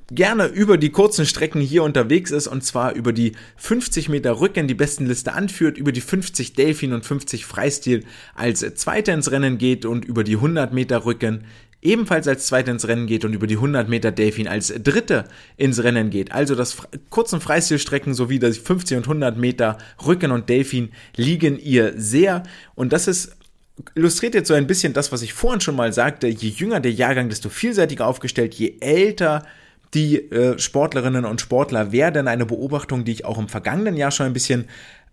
gerne über die kurzen Strecken hier unterwegs ist und zwar über die 50 Meter Rücken die Bestenliste anführt, über die 50 Delfin und 50 Freistil als Zweiter ins Rennen geht und über die 100 Meter Rücken ebenfalls als Zweiter ins Rennen geht und über die 100 Meter Delfin als Dritte ins Rennen geht. Also das kurzen Freistilstrecken sowie das 50 und 100 Meter Rücken und Delfin liegen ihr sehr und das ist illustriert jetzt so ein bisschen das, was ich vorhin schon mal sagte. Je jünger der Jahrgang, desto vielseitiger aufgestellt, je älter die äh, Sportlerinnen und Sportler werden. Eine Beobachtung, die ich auch im vergangenen Jahr schon ein bisschen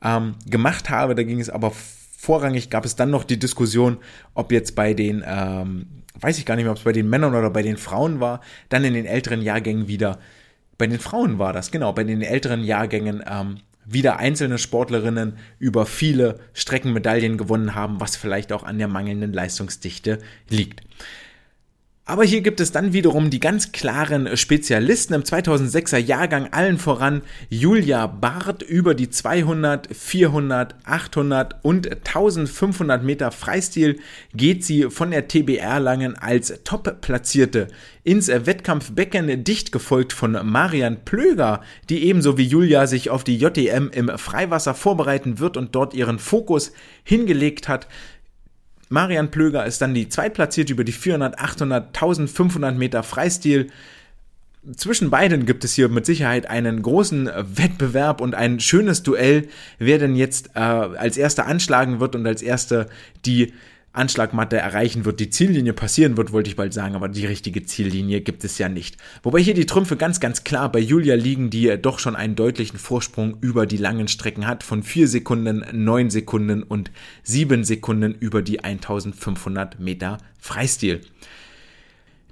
ähm, gemacht habe. Da ging es aber vorrangig, gab es dann noch die Diskussion, ob jetzt bei den ähm, weiß ich gar nicht mehr, ob es bei den Männern oder bei den Frauen war, dann in den älteren Jahrgängen wieder, bei den Frauen war das, genau, bei den älteren Jahrgängen ähm, wieder einzelne Sportlerinnen über viele Streckenmedaillen gewonnen haben, was vielleicht auch an der mangelnden Leistungsdichte liegt. Aber hier gibt es dann wiederum die ganz klaren Spezialisten im 2006er Jahrgang, allen voran Julia Barth über die 200, 400, 800 und 1500 Meter Freistil geht sie von der TBR Langen als Top-Platzierte ins Wettkampfbecken dicht gefolgt von Marian Plöger, die ebenso wie Julia sich auf die JTM im Freiwasser vorbereiten wird und dort ihren Fokus hingelegt hat. Marian Plöger ist dann die zweitplatzierte über die 400, 800, 1500 Meter Freistil. Zwischen beiden gibt es hier mit Sicherheit einen großen Wettbewerb und ein schönes Duell, wer denn jetzt äh, als erster anschlagen wird und als erster die Anschlagmatte erreichen wird, die Ziellinie passieren wird, wollte ich bald sagen, aber die richtige Ziellinie gibt es ja nicht. Wobei hier die Trümpfe ganz, ganz klar bei Julia liegen, die doch schon einen deutlichen Vorsprung über die langen Strecken hat, von 4 Sekunden, 9 Sekunden und 7 Sekunden über die 1500 Meter Freistil.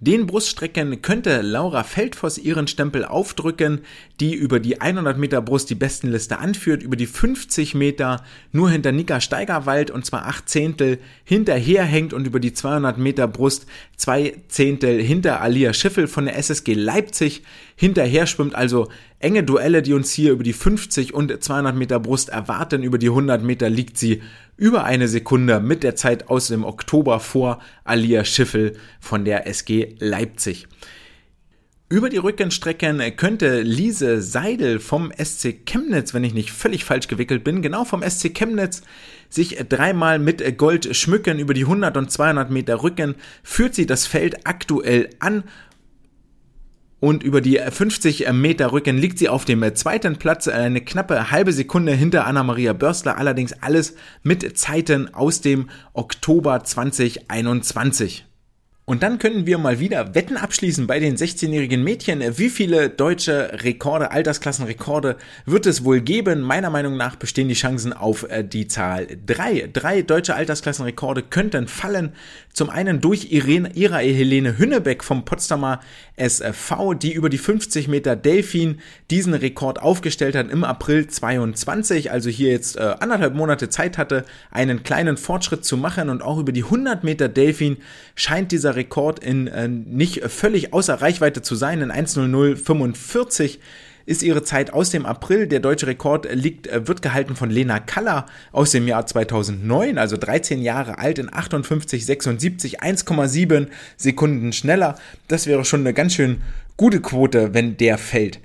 Den Bruststrecken könnte Laura Feldfoss ihren Stempel aufdrücken, die über die 100 Meter Brust die Bestenliste anführt, über die 50 Meter nur hinter Nika Steigerwald und zwar 8 Zehntel hinterherhängt und über die 200 Meter Brust 2 Zehntel hinter Alia Schiffel von der SSG Leipzig hinterher schwimmt. Also enge Duelle, die uns hier über die 50 und 200 Meter Brust erwarten. Über die 100 Meter liegt sie über eine Sekunde mit der Zeit aus dem Oktober vor Alia Schiffel von der SG Leipzig. Über die Rückenstrecken könnte Lise Seidel vom SC Chemnitz, wenn ich nicht völlig falsch gewickelt bin, genau vom SC Chemnitz, sich dreimal mit Gold schmücken. Über die 100 und 200 Meter Rücken führt sie das Feld aktuell an und über die 50 Meter Rücken liegt sie auf dem zweiten Platz, eine knappe halbe Sekunde hinter Anna-Maria Börsler, allerdings alles mit Zeiten aus dem Oktober 2021. Und dann können wir mal wieder Wetten abschließen bei den 16-jährigen Mädchen. Wie viele deutsche Rekorde, Altersklassenrekorde wird es wohl geben? Meiner Meinung nach bestehen die Chancen auf äh, die Zahl 3. Drei deutsche Altersklassenrekorde könnten fallen. Zum einen durch Irene, Ira Helene Hünnebeck vom Potsdamer SV, die über die 50 Meter Delfin diesen Rekord aufgestellt hat im April 22, also hier jetzt äh, anderthalb Monate Zeit hatte, einen kleinen Fortschritt zu machen und auch über die 100 Meter Delfin scheint dieser Rekord in äh, nicht völlig außer Reichweite zu sein, in 1.0045 ist ihre Zeit aus dem April. Der deutsche Rekord liegt, äh, wird gehalten von Lena Kaller aus dem Jahr 2009, also 13 Jahre alt in 58,76, 1,7 Sekunden schneller. Das wäre schon eine ganz schön gute Quote, wenn der fällt.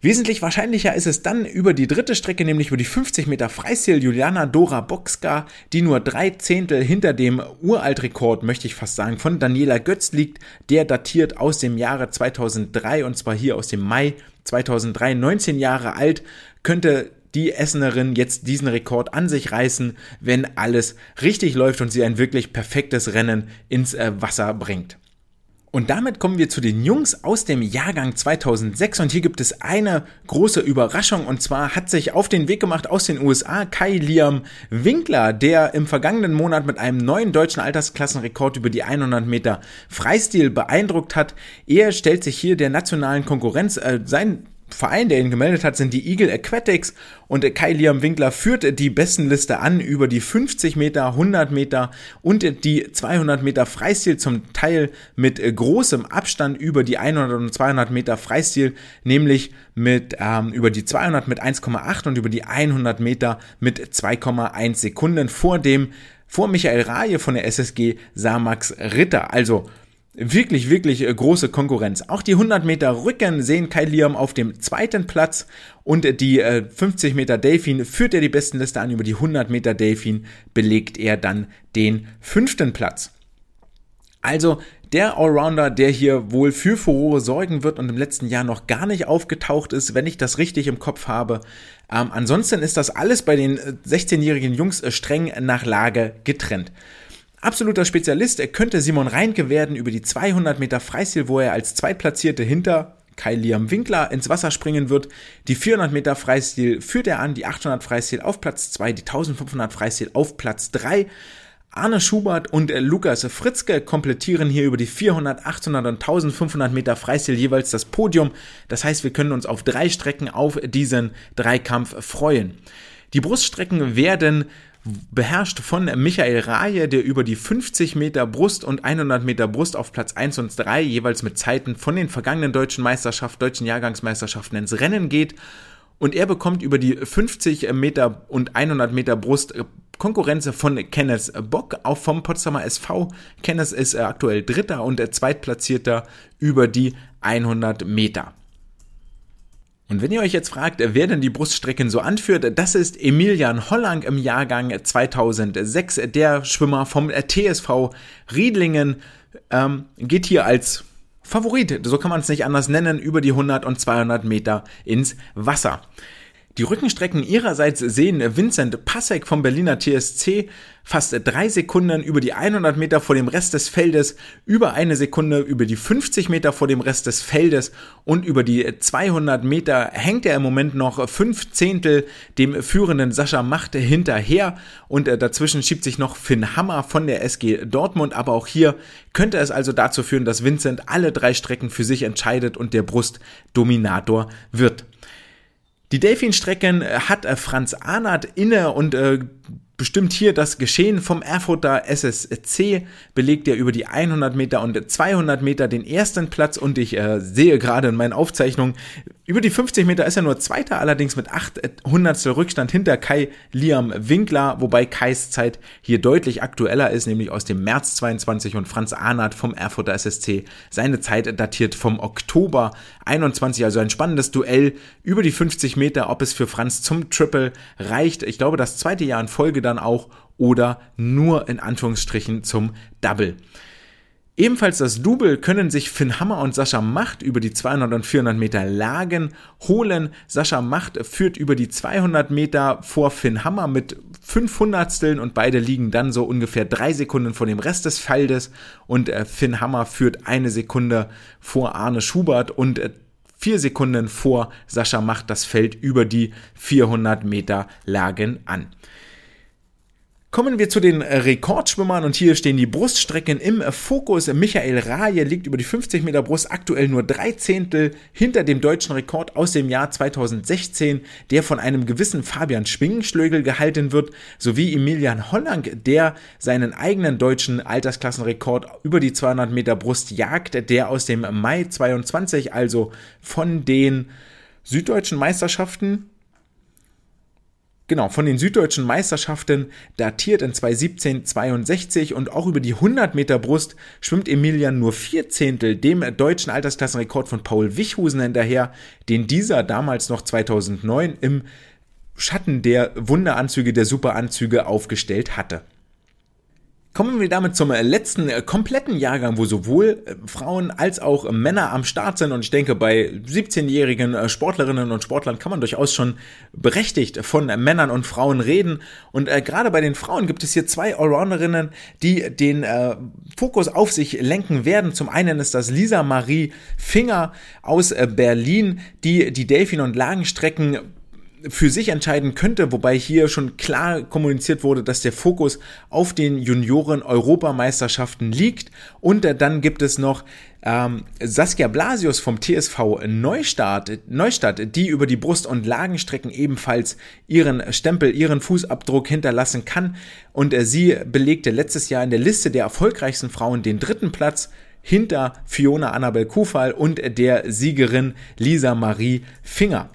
Wesentlich wahrscheinlicher ist es dann über die dritte Strecke, nämlich über die 50 Meter Freistil Juliana Dora Boxka, die nur drei Zehntel hinter dem Uraltrekord, möchte ich fast sagen, von Daniela Götz liegt. Der datiert aus dem Jahre 2003 und zwar hier aus dem Mai 2003. 19 Jahre alt könnte die Essenerin jetzt diesen Rekord an sich reißen, wenn alles richtig läuft und sie ein wirklich perfektes Rennen ins äh, Wasser bringt. Und damit kommen wir zu den Jungs aus dem Jahrgang 2006 und hier gibt es eine große Überraschung und zwar hat sich auf den Weg gemacht aus den USA Kai Liam Winkler, der im vergangenen Monat mit einem neuen deutschen Altersklassenrekord über die 100 Meter Freistil beeindruckt hat. Er stellt sich hier der nationalen Konkurrenz, äh, sein Verein, der ihn gemeldet hat, sind die Eagle Aquatics und Kai Liam Winkler führt die Bestenliste an über die 50 Meter, 100 Meter und die 200 Meter Freistil zum Teil mit großem Abstand über die 100 und 200 Meter Freistil, nämlich mit ähm, über die 200 mit 1,8 und über die 100 Meter mit 2,1 Sekunden vor dem vor Michael Raje von der SSG Samax Ritter. Also wirklich, wirklich äh, große Konkurrenz. Auch die 100 Meter Rücken sehen Kai Liam auf dem zweiten Platz und die 50 äh, Meter Delfin führt er die besten Liste an. Über die 100 Meter Delfin belegt er dann den fünften Platz. Also der Allrounder, der hier wohl für Furore sorgen wird und im letzten Jahr noch gar nicht aufgetaucht ist, wenn ich das richtig im Kopf habe. Ähm, ansonsten ist das alles bei den 16-jährigen äh, Jungs streng nach Lage getrennt. Absoluter Spezialist, er könnte Simon Reinke werden über die 200 Meter Freistil, wo er als Zweitplatzierte hinter Kai Liam Winkler ins Wasser springen wird. Die 400 Meter Freistil führt er an, die 800 Freistil auf Platz 2, die 1500 Freistil auf Platz 3. Arne Schubert und Lukas Fritzke komplettieren hier über die 400, 800 und 1500 Meter Freistil jeweils das Podium. Das heißt, wir können uns auf drei Strecken auf diesen Dreikampf freuen. Die Bruststrecken werden beherrscht von Michael Raje, der über die 50 Meter Brust und 100 Meter Brust auf Platz 1 und 3 jeweils mit Zeiten von den vergangenen deutschen Meisterschaften, deutschen Jahrgangsmeisterschaften ins Rennen geht. Und er bekommt über die 50 Meter und 100 Meter Brust Konkurrenz von Kenneth Bock, auch vom Potsdamer SV. Kenneth ist aktuell Dritter und Zweitplatzierter über die 100 Meter. Und wenn ihr euch jetzt fragt, wer denn die Bruststrecken so anführt, das ist Emilian Hollang im Jahrgang 2006, der Schwimmer vom TSV Riedlingen, ähm, geht hier als Favorit, so kann man es nicht anders nennen, über die 100 und 200 Meter ins Wasser. Die Rückenstrecken ihrerseits sehen Vincent Passek vom Berliner TSC fast drei Sekunden über die 100 Meter vor dem Rest des Feldes, über eine Sekunde über die 50 Meter vor dem Rest des Feldes und über die 200 Meter hängt er im Moment noch fünf Zehntel dem führenden Sascha Macht hinterher und äh, dazwischen schiebt sich noch Finn Hammer von der SG Dortmund, aber auch hier könnte es also dazu führen, dass Vincent alle drei Strecken für sich entscheidet und der Brustdominator wird. Die Delfinstrecken äh, hat äh, Franz Arnert inne und äh, bestimmt hier das Geschehen vom Erfurter SSC, belegt er über die 100 Meter und 200 Meter den ersten Platz und ich äh, sehe gerade in meinen Aufzeichnungen, über die 50 Meter ist er nur Zweiter, allerdings mit 800 Rückstand hinter Kai Liam Winkler, wobei Kais Zeit hier deutlich aktueller ist, nämlich aus dem März 22 und Franz Arnert vom Erfurter SSC. Seine Zeit datiert vom Oktober 21, also ein spannendes Duell über die 50 Meter, ob es für Franz zum Triple reicht. Ich glaube, das zweite Jahr in Folge dann auch oder nur in Anführungsstrichen zum Double. Ebenfalls das Double können sich Finn Hammer und Sascha Macht über die 200 und 400 Meter Lagen holen. Sascha Macht führt über die 200 Meter vor Finn Hammer mit 500 und beide liegen dann so ungefähr drei Sekunden vor dem Rest des Feldes und äh, Finn Hammer führt eine Sekunde vor Arne Schubert und äh, vier Sekunden vor Sascha Macht das Feld über die 400 Meter Lagen an. Kommen wir zu den Rekordschwimmern und hier stehen die Bruststrecken im Fokus. Michael Raje liegt über die 50 Meter Brust aktuell nur drei Zehntel hinter dem deutschen Rekord aus dem Jahr 2016, der von einem gewissen Fabian Schwingenschlögel gehalten wird, sowie Emilian Hollang, der seinen eigenen deutschen Altersklassenrekord über die 200 Meter Brust jagt, der aus dem Mai 22, also von den süddeutschen Meisterschaften Genau, von den süddeutschen Meisterschaften datiert in 2017 62 und auch über die 100 Meter Brust schwimmt Emilian nur vier Zehntel dem deutschen Altersklassenrekord von Paul Wichhusen hinterher, den dieser damals noch 2009 im Schatten der Wunderanzüge, der Superanzüge aufgestellt hatte. Kommen wir damit zum letzten äh, kompletten Jahrgang, wo sowohl äh, Frauen als auch Männer am Start sind. Und ich denke, bei 17-jährigen äh, Sportlerinnen und Sportlern kann man durchaus schon berechtigt von Männern und Frauen reden. Und äh, gerade bei den Frauen gibt es hier zwei Allrounderinnen, die den äh, Fokus auf sich lenken werden. Zum einen ist das Lisa Marie Finger aus äh, Berlin, die die Delfin- und Lagenstrecken für sich entscheiden könnte, wobei hier schon klar kommuniziert wurde, dass der Fokus auf den Junioren-Europameisterschaften liegt. Und äh, dann gibt es noch ähm, Saskia Blasius vom TSV Neustadt, Neustadt, die über die Brust- und Lagenstrecken ebenfalls ihren Stempel, ihren Fußabdruck hinterlassen kann. Und äh, sie belegte letztes Jahr in der Liste der erfolgreichsten Frauen den dritten Platz hinter Fiona Annabel Kufal und der Siegerin Lisa Marie Finger.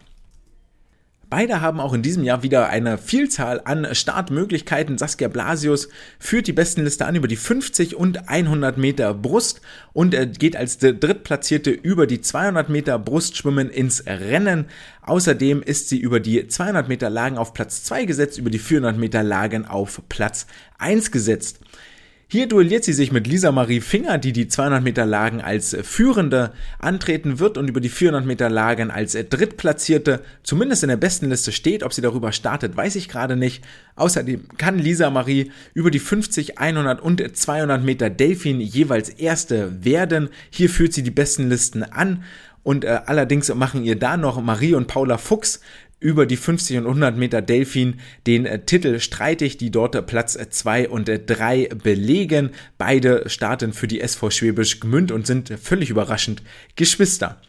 Beide haben auch in diesem Jahr wieder eine Vielzahl an Startmöglichkeiten. Saskia Blasius führt die Bestenliste an über die 50 und 100 Meter Brust und geht als Drittplatzierte über die 200 Meter Brustschwimmen ins Rennen. Außerdem ist sie über die 200 Meter Lagen auf Platz 2 gesetzt, über die 400 Meter Lagen auf Platz 1 gesetzt. Hier duelliert sie sich mit Lisa Marie Finger, die die 200 Meter Lagen als Führende antreten wird und über die 400 Meter Lagen als Drittplatzierte zumindest in der besten Liste steht. Ob sie darüber startet, weiß ich gerade nicht. Außerdem kann Lisa Marie über die 50, 100 und 200 Meter Delfin jeweils Erste werden. Hier führt sie die besten Listen an. Und äh, allerdings machen ihr da noch Marie und Paula Fuchs über die 50 und 100 Meter Delfin den äh, Titel streitig, die dort Platz 2 und 3 belegen. Beide starten für die SV Schwäbisch Gmünd und sind völlig überraschend Geschwister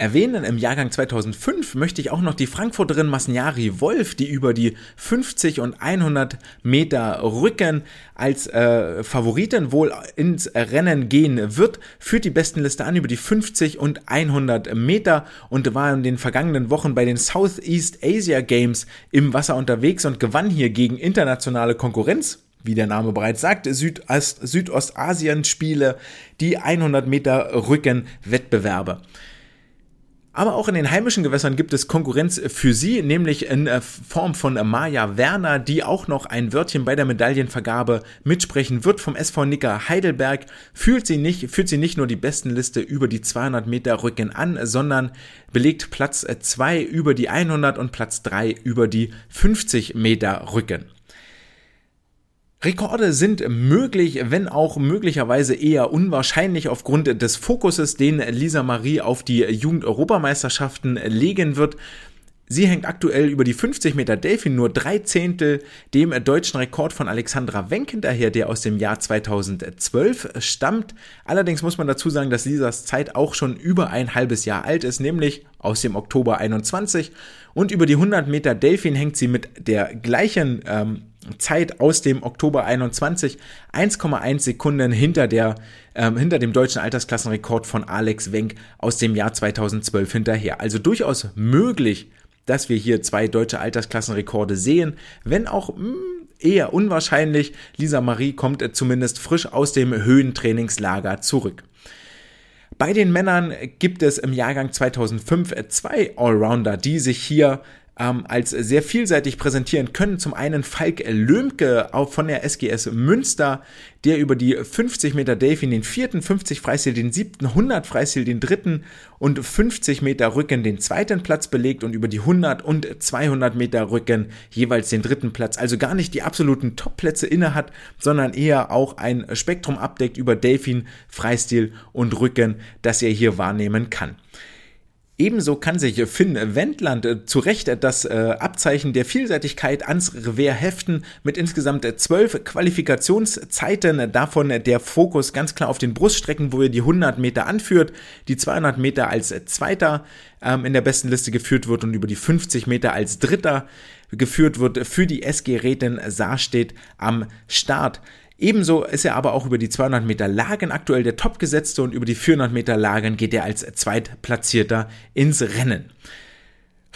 erwähnen. Im Jahrgang 2005 möchte ich auch noch die Frankfurterin Masniari Wolf, die über die 50 und 100 Meter Rücken als äh, Favoritin wohl ins Rennen gehen wird, führt die Bestenliste an über die 50 und 100 Meter und war in den vergangenen Wochen bei den Southeast Asia Games im Wasser unterwegs und gewann hier gegen internationale Konkurrenz wie der Name bereits sagt, Südost Südostasien-Spiele, die 100 Meter Rücken-Wettbewerbe. Aber auch in den heimischen Gewässern gibt es Konkurrenz für sie, nämlich in äh, Form von Maja Werner, die auch noch ein Wörtchen bei der Medaillenvergabe mitsprechen wird vom SV Nicker Heidelberg. Fühlt sie nicht, führt sie nicht nur die Bestenliste über die 200 Meter Rücken an, sondern belegt Platz 2 über die 100 und Platz 3 über die 50 Meter Rücken. Rekorde sind möglich, wenn auch möglicherweise eher unwahrscheinlich aufgrund des Fokuses, den Lisa Marie auf die Jugend-Europameisterschaften legen wird. Sie hängt aktuell über die 50 Meter Delfin nur drei Zehntel dem deutschen Rekord von Alexandra Wenk hinterher, der aus dem Jahr 2012 stammt. Allerdings muss man dazu sagen, dass Lisas Zeit auch schon über ein halbes Jahr alt ist, nämlich aus dem Oktober 21. Und über die 100 Meter Delfin hängt sie mit der gleichen ähm, Zeit aus dem Oktober 21 1,1 Sekunden hinter der ähm, hinter dem deutschen Altersklassenrekord von Alex Wenk aus dem Jahr 2012 hinterher. Also durchaus möglich, dass wir hier zwei deutsche Altersklassenrekorde sehen, wenn auch mh, hm, eher unwahrscheinlich. Lisa Marie kommt äh, zumindest frisch aus dem Höhentrainingslager zurück. Bei den Männern gibt es im Jahrgang 2005 äh, zwei Allrounder, die sich hier ähm, als sehr vielseitig präsentieren können. Zum einen Falk Lömke auch von der SGS Münster, der über die 50 Meter Delfin den vierten, 50 Freistil den siebten, 100 Freistil den dritten und 50 Meter Rücken den zweiten Platz belegt und über die 100 und 200 Meter Rücken jeweils den dritten Platz. Also gar nicht die absoluten Top-Plätze inne hat, sondern eher auch ein Spektrum abdeckt über Delfin, Freistil und Rücken, das er hier wahrnehmen kann. Ebenso kann sich Finn Wendland äh, zu Recht das äh, Abzeichen der Vielseitigkeit ans Revier heften mit insgesamt zwölf Qualifikationszeiten. Davon der Fokus ganz klar auf den Bruststrecken, wo er die 100 Meter anführt, die 200 Meter als Zweiter ähm, in der besten Liste geführt wird und über die 50 Meter als Dritter geführt wird für die SG Räten Saarstedt am Start. Ebenso ist er aber auch über die 200 Meter Lagen aktuell der Topgesetzte und über die 400 Meter Lagen geht er als Zweitplatzierter ins Rennen.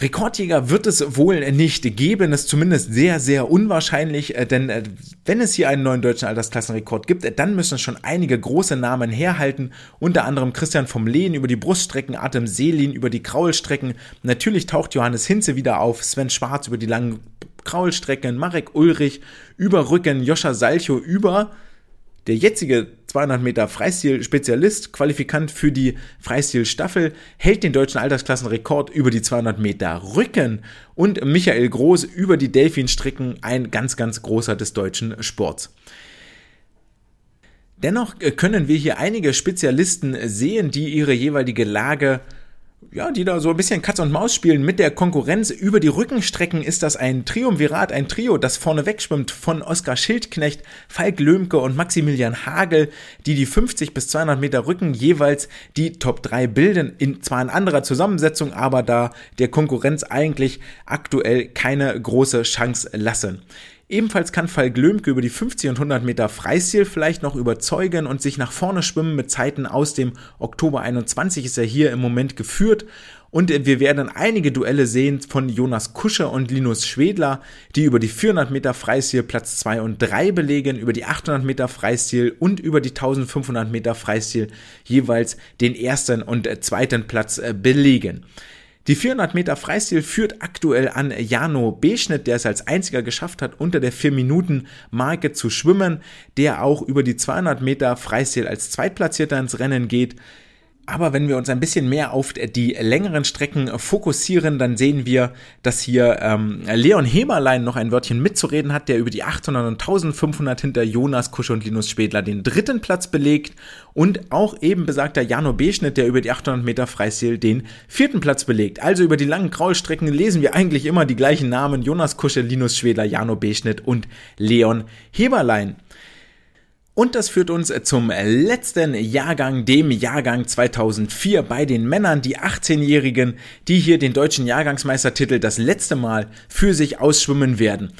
Rekordjäger wird es wohl nicht geben, ist zumindest sehr, sehr unwahrscheinlich, äh, denn äh, wenn es hier einen neuen deutschen Altersklassenrekord gibt, äh, dann müssen schon einige große Namen herhalten, unter anderem Christian vom Lehen über die Bruststrecken, Atem Seelin über die Kraulstrecken, natürlich taucht Johannes Hinze wieder auf, Sven Schwarz über die langen Kraulstrecken Marek Ulrich, über Rücken Joscha Salcho, über der jetzige 200 Meter Freistil-Spezialist, Qualifikant für die Freistil-Staffel, hält den deutschen Altersklassenrekord über die 200 Meter Rücken und Michael Groß über die Delfinstrecken, ein ganz, ganz großer des deutschen Sports. Dennoch können wir hier einige Spezialisten sehen, die ihre jeweilige Lage ja, die da so ein bisschen Katz und Maus spielen mit der Konkurrenz. Über die Rückenstrecken ist das ein Triumvirat, ein Trio, das vorne wegschwimmt von Oskar Schildknecht, Falk Löhmke und Maximilian Hagel, die die 50 bis 200 Meter Rücken jeweils die Top 3 bilden. In zwar in anderer Zusammensetzung, aber da der Konkurrenz eigentlich aktuell keine große Chance lassen. Ebenfalls kann Falk Lömke über die 50 und 100 Meter Freistil vielleicht noch überzeugen und sich nach vorne schwimmen mit Zeiten aus dem Oktober 21 ist er hier im Moment geführt. Und wir werden einige Duelle sehen von Jonas Kuscher und Linus Schwedler, die über die 400 Meter Freistil Platz 2 und 3 belegen, über die 800 Meter Freistil und über die 1500 Meter Freistil jeweils den ersten und zweiten Platz äh, belegen. Die 400 Meter Freistil führt aktuell an Jano Beschnitt, der es als einziger geschafft hat, unter der 4-Minuten-Marke zu schwimmen, der auch über die 200 Meter Freistil als Zweitplatzierter ins Rennen geht. Aber wenn wir uns ein bisschen mehr auf die längeren Strecken fokussieren, dann sehen wir, dass hier ähm, Leon Heberlein noch ein Wörtchen mitzureden hat, der über die 800 und 1500 hinter Jonas Kusche und Linus Spädler den dritten Platz belegt und auch eben besagter Jano Beschnitt, der über die 800 Meter Freistil den vierten Platz belegt. Also über die langen Kraulstrecken lesen wir eigentlich immer die gleichen Namen, Jonas Kusche, Linus Schwedler, Jano Beschnitt und Leon Heberlein. Und das führt uns zum letzten Jahrgang, dem Jahrgang 2004 bei den Männern, die 18-Jährigen, die hier den deutschen Jahrgangsmeistertitel das letzte Mal für sich ausschwimmen werden.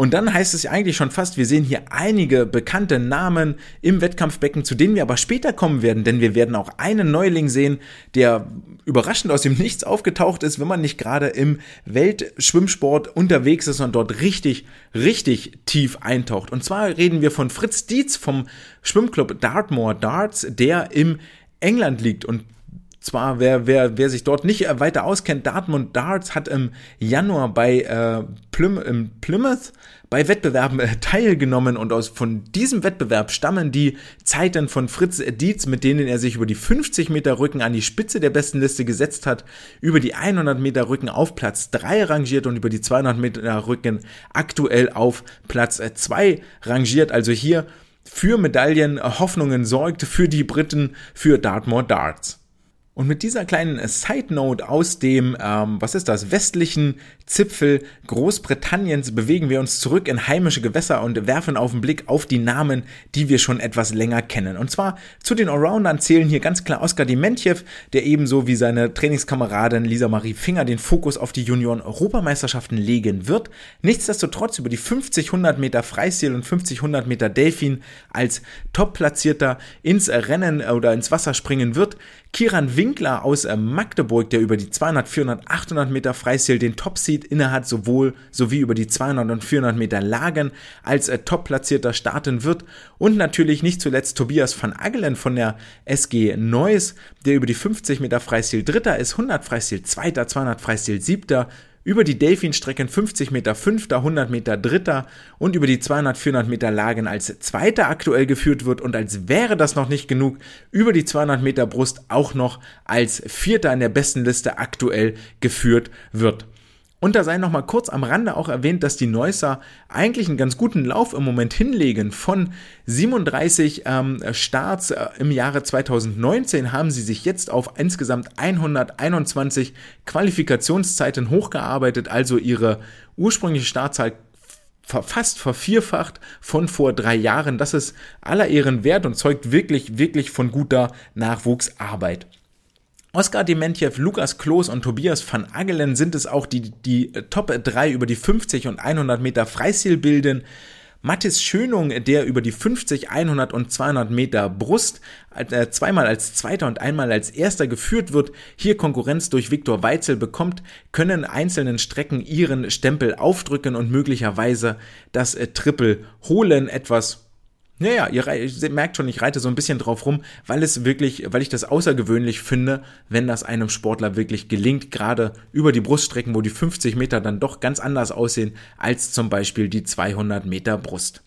Und dann heißt es ja eigentlich schon fast, wir sehen hier einige bekannte Namen im Wettkampfbecken, zu denen wir aber später kommen werden, denn wir werden auch einen Neuling sehen, der überraschend aus dem Nichts aufgetaucht ist, wenn man nicht gerade im Weltschwimmsport unterwegs ist und dort richtig, richtig tief eintaucht. Und zwar reden wir von Fritz Dietz vom Schwimmclub Dartmoor Darts, der im England liegt und zwar, wer, wer, wer sich dort nicht weiter auskennt, Dartmouth Darts hat im Januar bei äh, Plym Plymouth bei Wettbewerben äh, teilgenommen und aus von diesem Wettbewerb stammen die Zeiten von Fritz Dietz, mit denen er sich über die 50 Meter Rücken an die Spitze der besten Liste gesetzt hat, über die 100 Meter Rücken auf Platz 3 rangiert und über die 200 Meter Rücken aktuell auf Platz 2 rangiert. Also hier für Medaillen Hoffnungen sorgt für die Briten für Dartmoor Darts. Und mit dieser kleinen Side Note aus dem, ähm, was ist das, westlichen Zipfel Großbritanniens bewegen wir uns zurück in heimische Gewässer und werfen auf den Blick auf die Namen, die wir schon etwas länger kennen. Und zwar zu den Allroundern zählen hier ganz klar Oskar Dementjew, der ebenso wie seine Trainingskameradin Lisa Marie Finger den Fokus auf die Junioren-Europameisterschaften legen wird. Nichtsdestotrotz über die 50, 100 Meter Freistil und 50, 100 Meter Delfin als Top-Platzierter ins Rennen oder ins Wasser springen wird. Kiran Winkler aus äh, Magdeburg, der über die 200, 400, 800 Meter Freistil den Top-Seed innehat, sowohl sowie über die 200 und 400 Meter Lagen als äh, Top-Platzierter starten wird. Und natürlich nicht zuletzt Tobias van Agelen von der SG Neuss, der über die 50 Meter Freistil Dritter ist, 100 Freistil Zweiter, 200 Freistil Siebter, über die Delfinstrecken 50 Meter Fünfter, 100 Meter Dritter und über die 200, 400 Meter Lagen als Zweiter aktuell geführt wird und als wäre das noch nicht genug, über die 200 Meter Brust auch noch als Vierter in der besten Liste aktuell geführt wird. Und da sei noch mal kurz am Rande auch erwähnt, dass die Neusser eigentlich einen ganz guten Lauf im Moment hinlegen. Von 37 ähm, Starts äh, im Jahre 2019 haben sie sich jetzt auf insgesamt 121 Qualifikationszeiten hochgearbeitet, also ihre ursprüngliche Startzahl fast vervierfacht von vor drei Jahren. Das ist aller Ehren wert und zeugt wirklich, wirklich von guter Nachwuchsarbeit. Oskar Dementjew, Lukas Kloß und Tobias van Agelen sind es auch, die die Top 3 über die 50 und 100 Meter Freistil bilden. Mathis Schönung, der über die 50, 100 und 200 Meter Brust äh, zweimal als Zweiter und einmal als Erster geführt wird, hier Konkurrenz durch Viktor Weitzel bekommt, können einzelnen Strecken ihren Stempel aufdrücken und möglicherweise das äh, Triple holen. Etwas Ja, ja, ihr, ihr, merkt schon, ich reite so ein bisschen drauf rum, weil es wirklich, weil ich das außergewöhnlich finde, wenn das einem Sportler wirklich gelingt, gerade über die Bruststrecken, wo die 50 Meter dann doch ganz anders aussehen als zum Beispiel die 200 Meter Brust.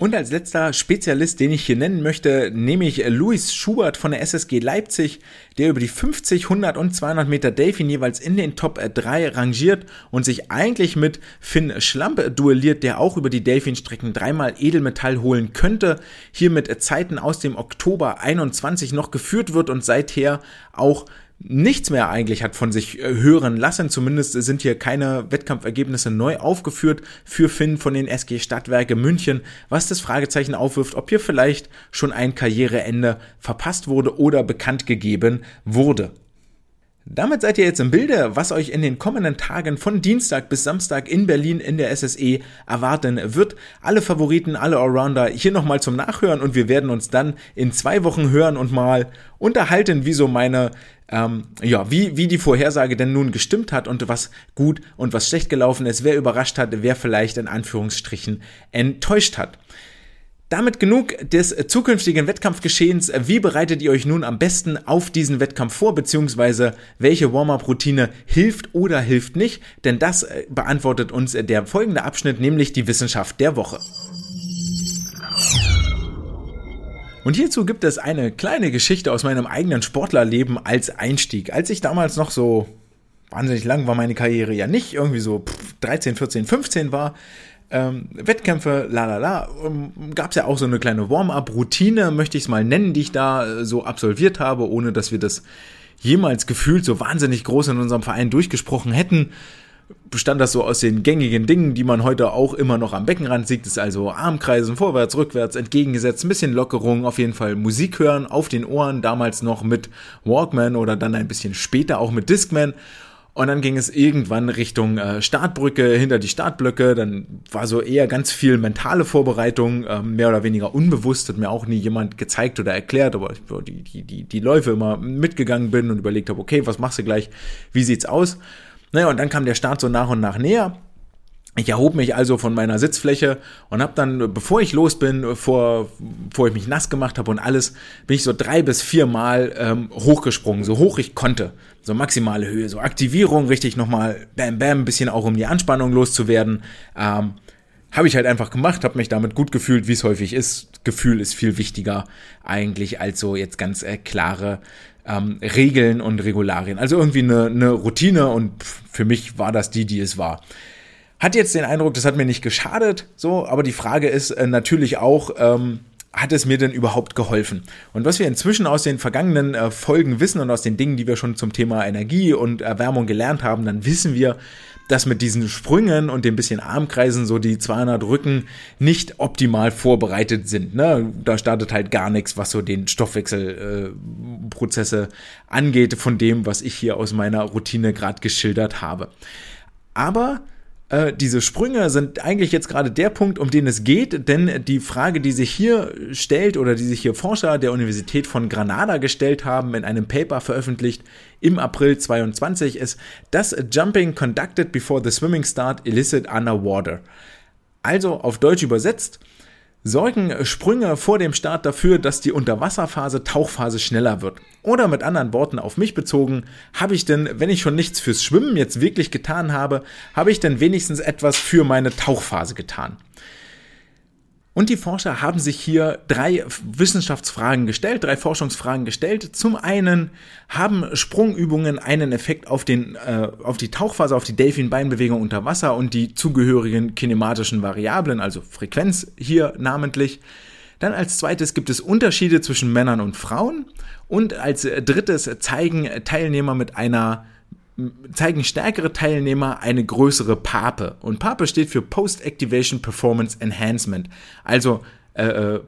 Und als letzter Spezialist, den ich hier nennen möchte, nehme ich Luis Schubert von der SSG Leipzig, der über die 50, 100 und 200 Meter Delfin jeweils in den Top 3 rangiert und sich eigentlich mit Finn Schlampe duelliert, der auch über die Delfin-Strecken dreimal Edelmetall holen könnte. Hier mit Zeiten aus dem Oktober 21 noch geführt wird und seither auch nichts mehr eigentlich hat von sich äh, hören lassen. Zumindest sind hier keine Wettkampfergebnisse neu aufgeführt für Finn von den SG Stadtwerke München, was das Fragezeichen aufwirft, ob hier vielleicht schon ein Karriereende verpasst wurde oder bekannt gegeben wurde. Damit seid ihr jetzt im Bilde, was euch in den kommenden Tagen von Dienstag bis Samstag in Berlin in der SSE erwarten wird. Alle Favoriten, alle Allrounder hier nochmal zum Nachhören und wir werden uns dann in zwei Wochen hören und mal unterhalten, wie so meine ähm, ja, wie, wie die Vorhersage denn nun gestimmt hat und was gut und was schlecht gelaufen ist, wer überrascht hat, wer vielleicht in Anführungsstrichen enttäuscht hat. Damit genug des zukünftigen Wettkampfgeschehens. Wie bereitet ihr euch nun am besten auf diesen Wettkampf vor, beziehungsweise welche Warm-up-Routine hilft oder hilft nicht? Denn das äh, beantwortet uns der folgende Abschnitt, nämlich die Wissenschaft der Woche. Und hierzu gibt es eine kleine Geschichte aus meinem eigenen Sportlerleben als Einstieg. Als ich damals noch so wahnsinnig lang war meine Karriere ja nicht, irgendwie so 13, 14, 15 war, ähm, Wettkämpfe, la la la, ähm, gab es ja auch so eine kleine Warm-up-Routine, möchte ich es mal nennen, die ich da äh, so absolviert habe, ohne dass wir das jemals gefühlt so wahnsinnig groß in unserem Verein durchgesprochen hätten bestand das so aus den gängigen Dingen, die man heute auch immer noch am Beckenrand sieht, ist also Armkreisen, vorwärts, rückwärts, entgegengesetzt, ein bisschen Lockerung, auf jeden Fall Musik hören, auf den Ohren, damals noch mit Walkman oder dann ein bisschen später auch mit Discman. Und dann ging es irgendwann Richtung äh, Startbrücke, hinter die Startblöcke. Dann war so eher ganz viel mentale Vorbereitung, äh, mehr oder weniger unbewusst, hat mir auch nie jemand gezeigt oder erklärt, aber ich die, die, die, die Läufe immer mitgegangen bin und überlegt habe, okay, was machst du gleich, wie sieht's aus? Naja, und dann kam der Start so nach und nach näher. Ich erhob mich also von meiner Sitzfläche und habe dann, bevor ich los bin, vor, bevor ich mich nass gemacht habe und alles, bin ich so drei bis vier Mal ähm, hochgesprungen, so hoch ich konnte. So maximale Höhe, so Aktivierung, richtig nochmal bam bam, ein bisschen auch um die Anspannung loszuwerden. Ähm, habe ich halt einfach gemacht, habe mich damit gut gefühlt, wie es häufig ist. Gefühl ist viel wichtiger eigentlich als so jetzt ganz äh, klare ähm, Regeln und Regularien. Also irgendwie eine, eine Routine und für mich war das die, die es war. Hat jetzt den Eindruck, das hat mir nicht geschadet, so, aber die Frage ist äh, natürlich auch, ähm, hat es mir denn überhaupt geholfen? Und was wir inzwischen aus den vergangenen äh, Folgen wissen und aus den Dingen, die wir schon zum Thema Energie und Erwärmung gelernt haben, dann wissen wir, dass mit diesen Sprüngen und dem bisschen Armkreisen so die 200 Rücken nicht optimal vorbereitet sind. Ne? Da startet halt gar nichts, was so den Stoffwechselprozesse äh, angeht, von dem, was ich hier aus meiner Routine gerade geschildert habe. Aber äh, diese Sprünge sind eigentlich jetzt gerade der Punkt, um den es geht, denn die Frage, die sich hier stellt oder die sich hier Forscher der Universität von Granada gestellt haben, in einem Paper veröffentlicht im April 22, ist, does jumping conducted before the swimming start illicit underwater? Also auf Deutsch übersetzt, sorgen Sprünge vor dem Start dafür, dass die Unterwasserphase, Tauchphase schneller wird. Oder mit anderen Worten auf mich bezogen, habe ich denn, wenn ich schon nichts fürs Schwimmen jetzt wirklich getan habe, habe ich denn wenigstens etwas für meine Tauchphase getan? Und die Forscher haben sich hier drei Wissenschaftsfragen gestellt, drei Forschungsfragen gestellt. Zum einen haben Sprungübungen einen Effekt auf, den, äh, auf die Tauchphase, auf die Delfinbeinbewegung unter Wasser und die zugehörigen kinematischen Variablen, also Frequenz hier namentlich. Dann als zweites gibt es Unterschiede zwischen Männern und Frauen. Und als drittes zeigen Teilnehmer mit einer zeigen stärkere Teilnehmer eine größere PAPE. Und PAPE steht für Post-Activation Performance Enhancement. Also äh, äh,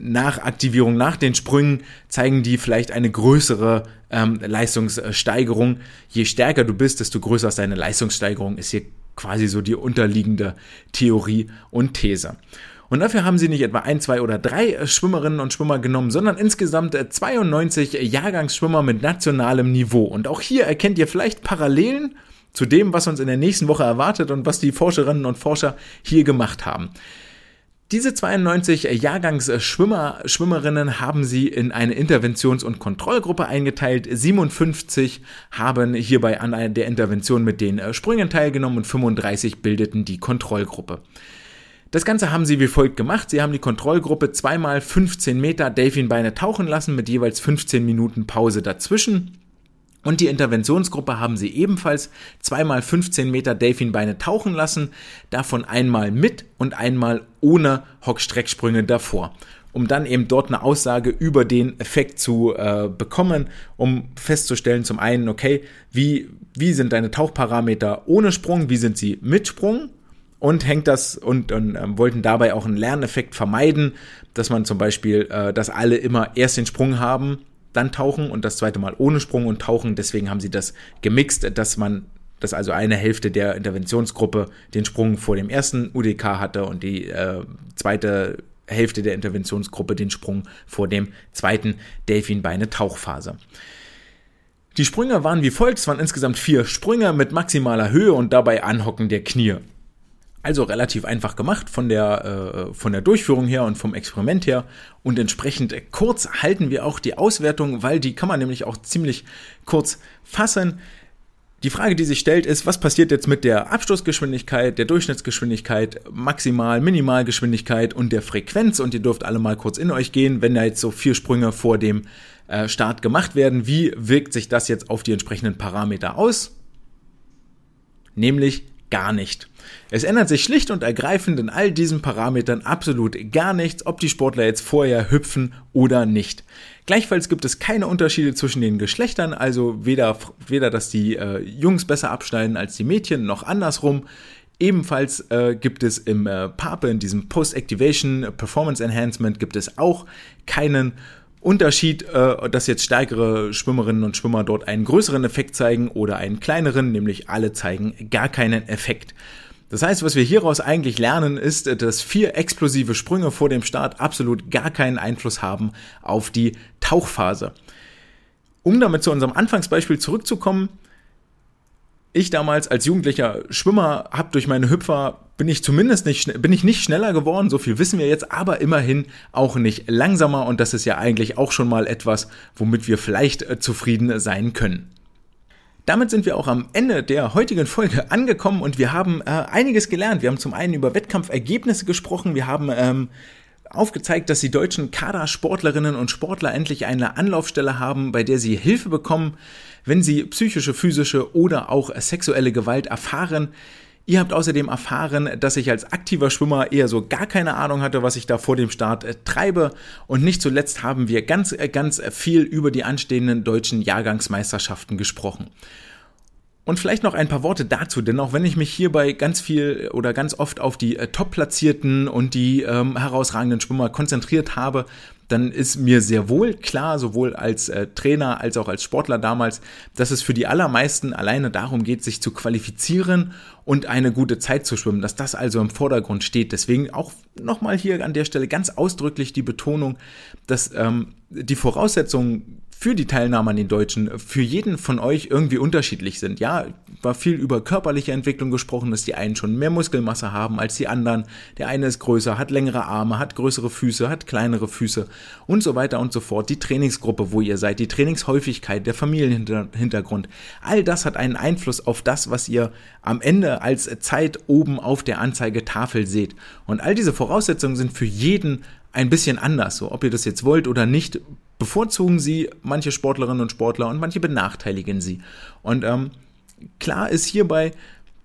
nach Aktivierung, nach den Sprüngen zeigen die vielleicht eine größere ähm, Leistungssteigerung. Je stärker du bist, desto größer ist deine Leistungssteigerung, ist hier quasi so die unterliegende Theorie und These. Und dafür haben sie nicht etwa ein, zwei oder drei Schwimmerinnen und Schwimmer genommen, sondern insgesamt 92 äh, Jahrgangsschwimmer mit nationalem Niveau. Und auch hier erkennt ihr vielleicht Parallelen zu dem, was uns in der nächsten Woche erwartet und was die Forscherinnen und Forscher hier gemacht haben. Diese 92 Jahrgangsschwimmer, Schwimmerinnen haben sie in eine Interventions- und Kontrollgruppe eingeteilt. 57 haben hierbei an der Intervention mit den äh, Sprüngen teilgenommen und 35 bildeten die Kontrollgruppe. Das Ganze haben sie wie folgt gemacht. Sie haben die Kontrollgruppe zweimal 15 Meter Delfinbeine tauchen lassen mit jeweils 15 Minuten Pause dazwischen. Und die Interventionsgruppe haben sie ebenfalls zweimal 15 Meter Delfinbeine tauchen lassen, davon einmal mit und einmal ohne Hockstrecksprünge davor, um dann eben dort eine Aussage über den Effekt zu äh, bekommen, um festzustellen zum einen, okay, wie, wie sind deine Tauchparameter ohne Sprung, wie sind sie mit Sprung und hängt das und, und äh, wollten dabei auch einen Lerneffekt vermeiden, dass man zum Beispiel, äh, dass alle immer erst den Sprung haben dann tauchen und das zweite Mal ohne Sprung und tauchen. Deswegen haben sie das gemixt, dass man, dass also eine Hälfte der Interventionsgruppe den Sprung vor dem ersten UDK hatte und die äh, zweite Hälfte der Interventionsgruppe den Sprung vor dem zweiten Delfinbeine-Tauchphase. Die Sprünge waren wie folgt, es waren insgesamt vier Sprünge mit maximaler Höhe und dabei Anhocken der Knie. Also relativ einfach gemacht von der, äh, von der Durchführung her und vom Experiment her. Und entsprechend kurz halten wir auch die Auswertung, weil die kann man nämlich auch ziemlich kurz fassen. Die Frage, die sich stellt, ist, was passiert jetzt mit der Abstoßgeschwindigkeit, der Durchschnittsgeschwindigkeit, Maximal-, Minimalgeschwindigkeit und der Frequenz? Und ihr dürft alle mal kurz in euch gehen, wenn da jetzt so vier Sprünge vor dem äh, Start gemacht werden. Wie wirkt sich das jetzt auf die entsprechenden Parameter aus? Nämlich gar nicht. Es ändert sich schlicht und ergreifend in all diesen Parametern absolut gar nichts, ob die Sportler jetzt vorher hüpfen oder nicht. Gleichfalls gibt es keine Unterschiede zwischen den Geschlechtern, also weder, weder dass die äh, Jungs besser abschneiden als die Mädchen, noch andersrum. Ebenfalls äh, gibt es im äh, PAPE, in diesem Post-Activation Performance Enhancement, gibt es auch keinen Unterschied, äh, dass jetzt stärkere Schwimmerinnen und Schwimmer dort einen größeren Effekt zeigen oder einen kleineren, nämlich alle zeigen gar keinen Effekt. Das heißt, was wir hieraus eigentlich lernen, ist, dass vier explosive Sprünge vor dem Start absolut gar keinen Einfluss haben auf die Tauchphase. Um damit zu unserem Anfangsbeispiel zurückzukommen, ich damals als jugendlicher Schwimmer habe durch meine Hüpfer bin ich zumindest nicht bin ich nicht schneller geworden, so viel wissen wir jetzt, aber immerhin auch nicht langsamer und das ist ja eigentlich auch schon mal etwas, womit wir vielleicht äh, zufrieden sein können. Damit sind wir auch am Ende der heutigen Folge angekommen und wir haben äh, einiges gelernt. Wir haben zum einen über Wettkampfergebnisse gesprochen, wir haben ähm, aufgezeigt, dass die deutschen Kadersportlerinnen und Sportler endlich eine Anlaufstelle haben, bei der sie Hilfe bekommen, wenn sie psychische, physische oder auch sexuelle Gewalt erfahren. Ihr habt außerdem erfahren, dass ich als aktiver Schwimmer eher so gar keine Ahnung hatte, was ich da vor dem Start äh, treibe. Und nicht zuletzt haben wir ganz, äh, ganz viel über die anstehenden deutschen Jahrgangsmeisterschaften gesprochen. Und vielleicht noch ein paar Worte dazu, denn auch wenn ich mich hierbei ganz viel oder ganz oft auf die äh, Top-Platzierten und die ähm, herausragenden Schwimmer konzentriert habe, dann ist mir sehr wohl klar, sowohl als äh, Trainer als auch als Sportler damals, dass es für die allermeisten alleine darum geht, sich zu qualifizieren und eine gute Zeit zu schwimmen, dass das also im Vordergrund steht. Deswegen auch nochmal hier an der Stelle ganz ausdrücklich die Betonung, dass ähm, die Voraussetzungen für die Teilnahme an den Deutschen für jeden von euch irgendwie unterschiedlich sind. Ja, war viel über körperliche Entwicklung gesprochen, dass die einen schon mehr Muskelmasse haben als die anderen. Der eine ist größer, hat längere Arme, hat größere Füße, hat kleinere Füße und so weiter und so fort. Die Trainingsgruppe, wo ihr seid, die Trainingshäufigkeit, der Familienhintergrund, all das hat einen Einfluss auf das, was ihr am Ende als Zeit oben auf der Anzeigetafel seht. Und all diese Voraussetzungen sind für jeden ein bisschen anders. So, ob ihr das jetzt wollt oder nicht, bevorzugen sie manche Sportlerinnen und Sportler und manche benachteiligen sie. Und ähm, klar ist hierbei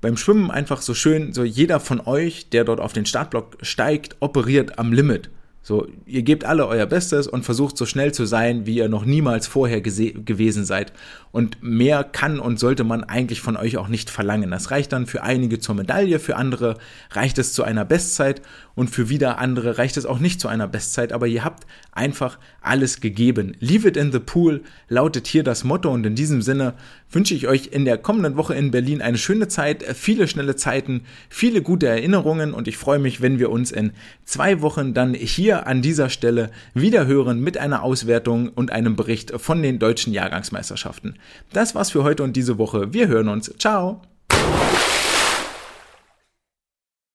beim Schwimmen einfach so schön, so jeder von euch, der dort auf den Startblock steigt, operiert am Limit. So, ihr gebt alle euer Bestes und versucht so schnell zu sein, wie ihr noch niemals vorher gewesen seid. Und mehr kann und sollte man eigentlich von euch auch nicht verlangen. Das reicht dann für einige zur Medaille, für andere reicht es zu einer Bestzeit und für wieder andere reicht es auch nicht zu einer Bestzeit. Aber ihr habt einfach alles gegeben. Leave it in the pool lautet hier das Motto und in diesem Sinne wünsche ich euch in der kommenden Woche in Berlin eine schöne Zeit, viele schnelle Zeiten, viele gute Erinnerungen und ich freue mich, wenn wir uns in zwei Wochen dann hier an dieser Stelle wieder hören mit einer Auswertung und einem Bericht von den deutschen Jahrgangsmeisterschaften. Das war's für heute und diese Woche. Wir hören uns. Ciao!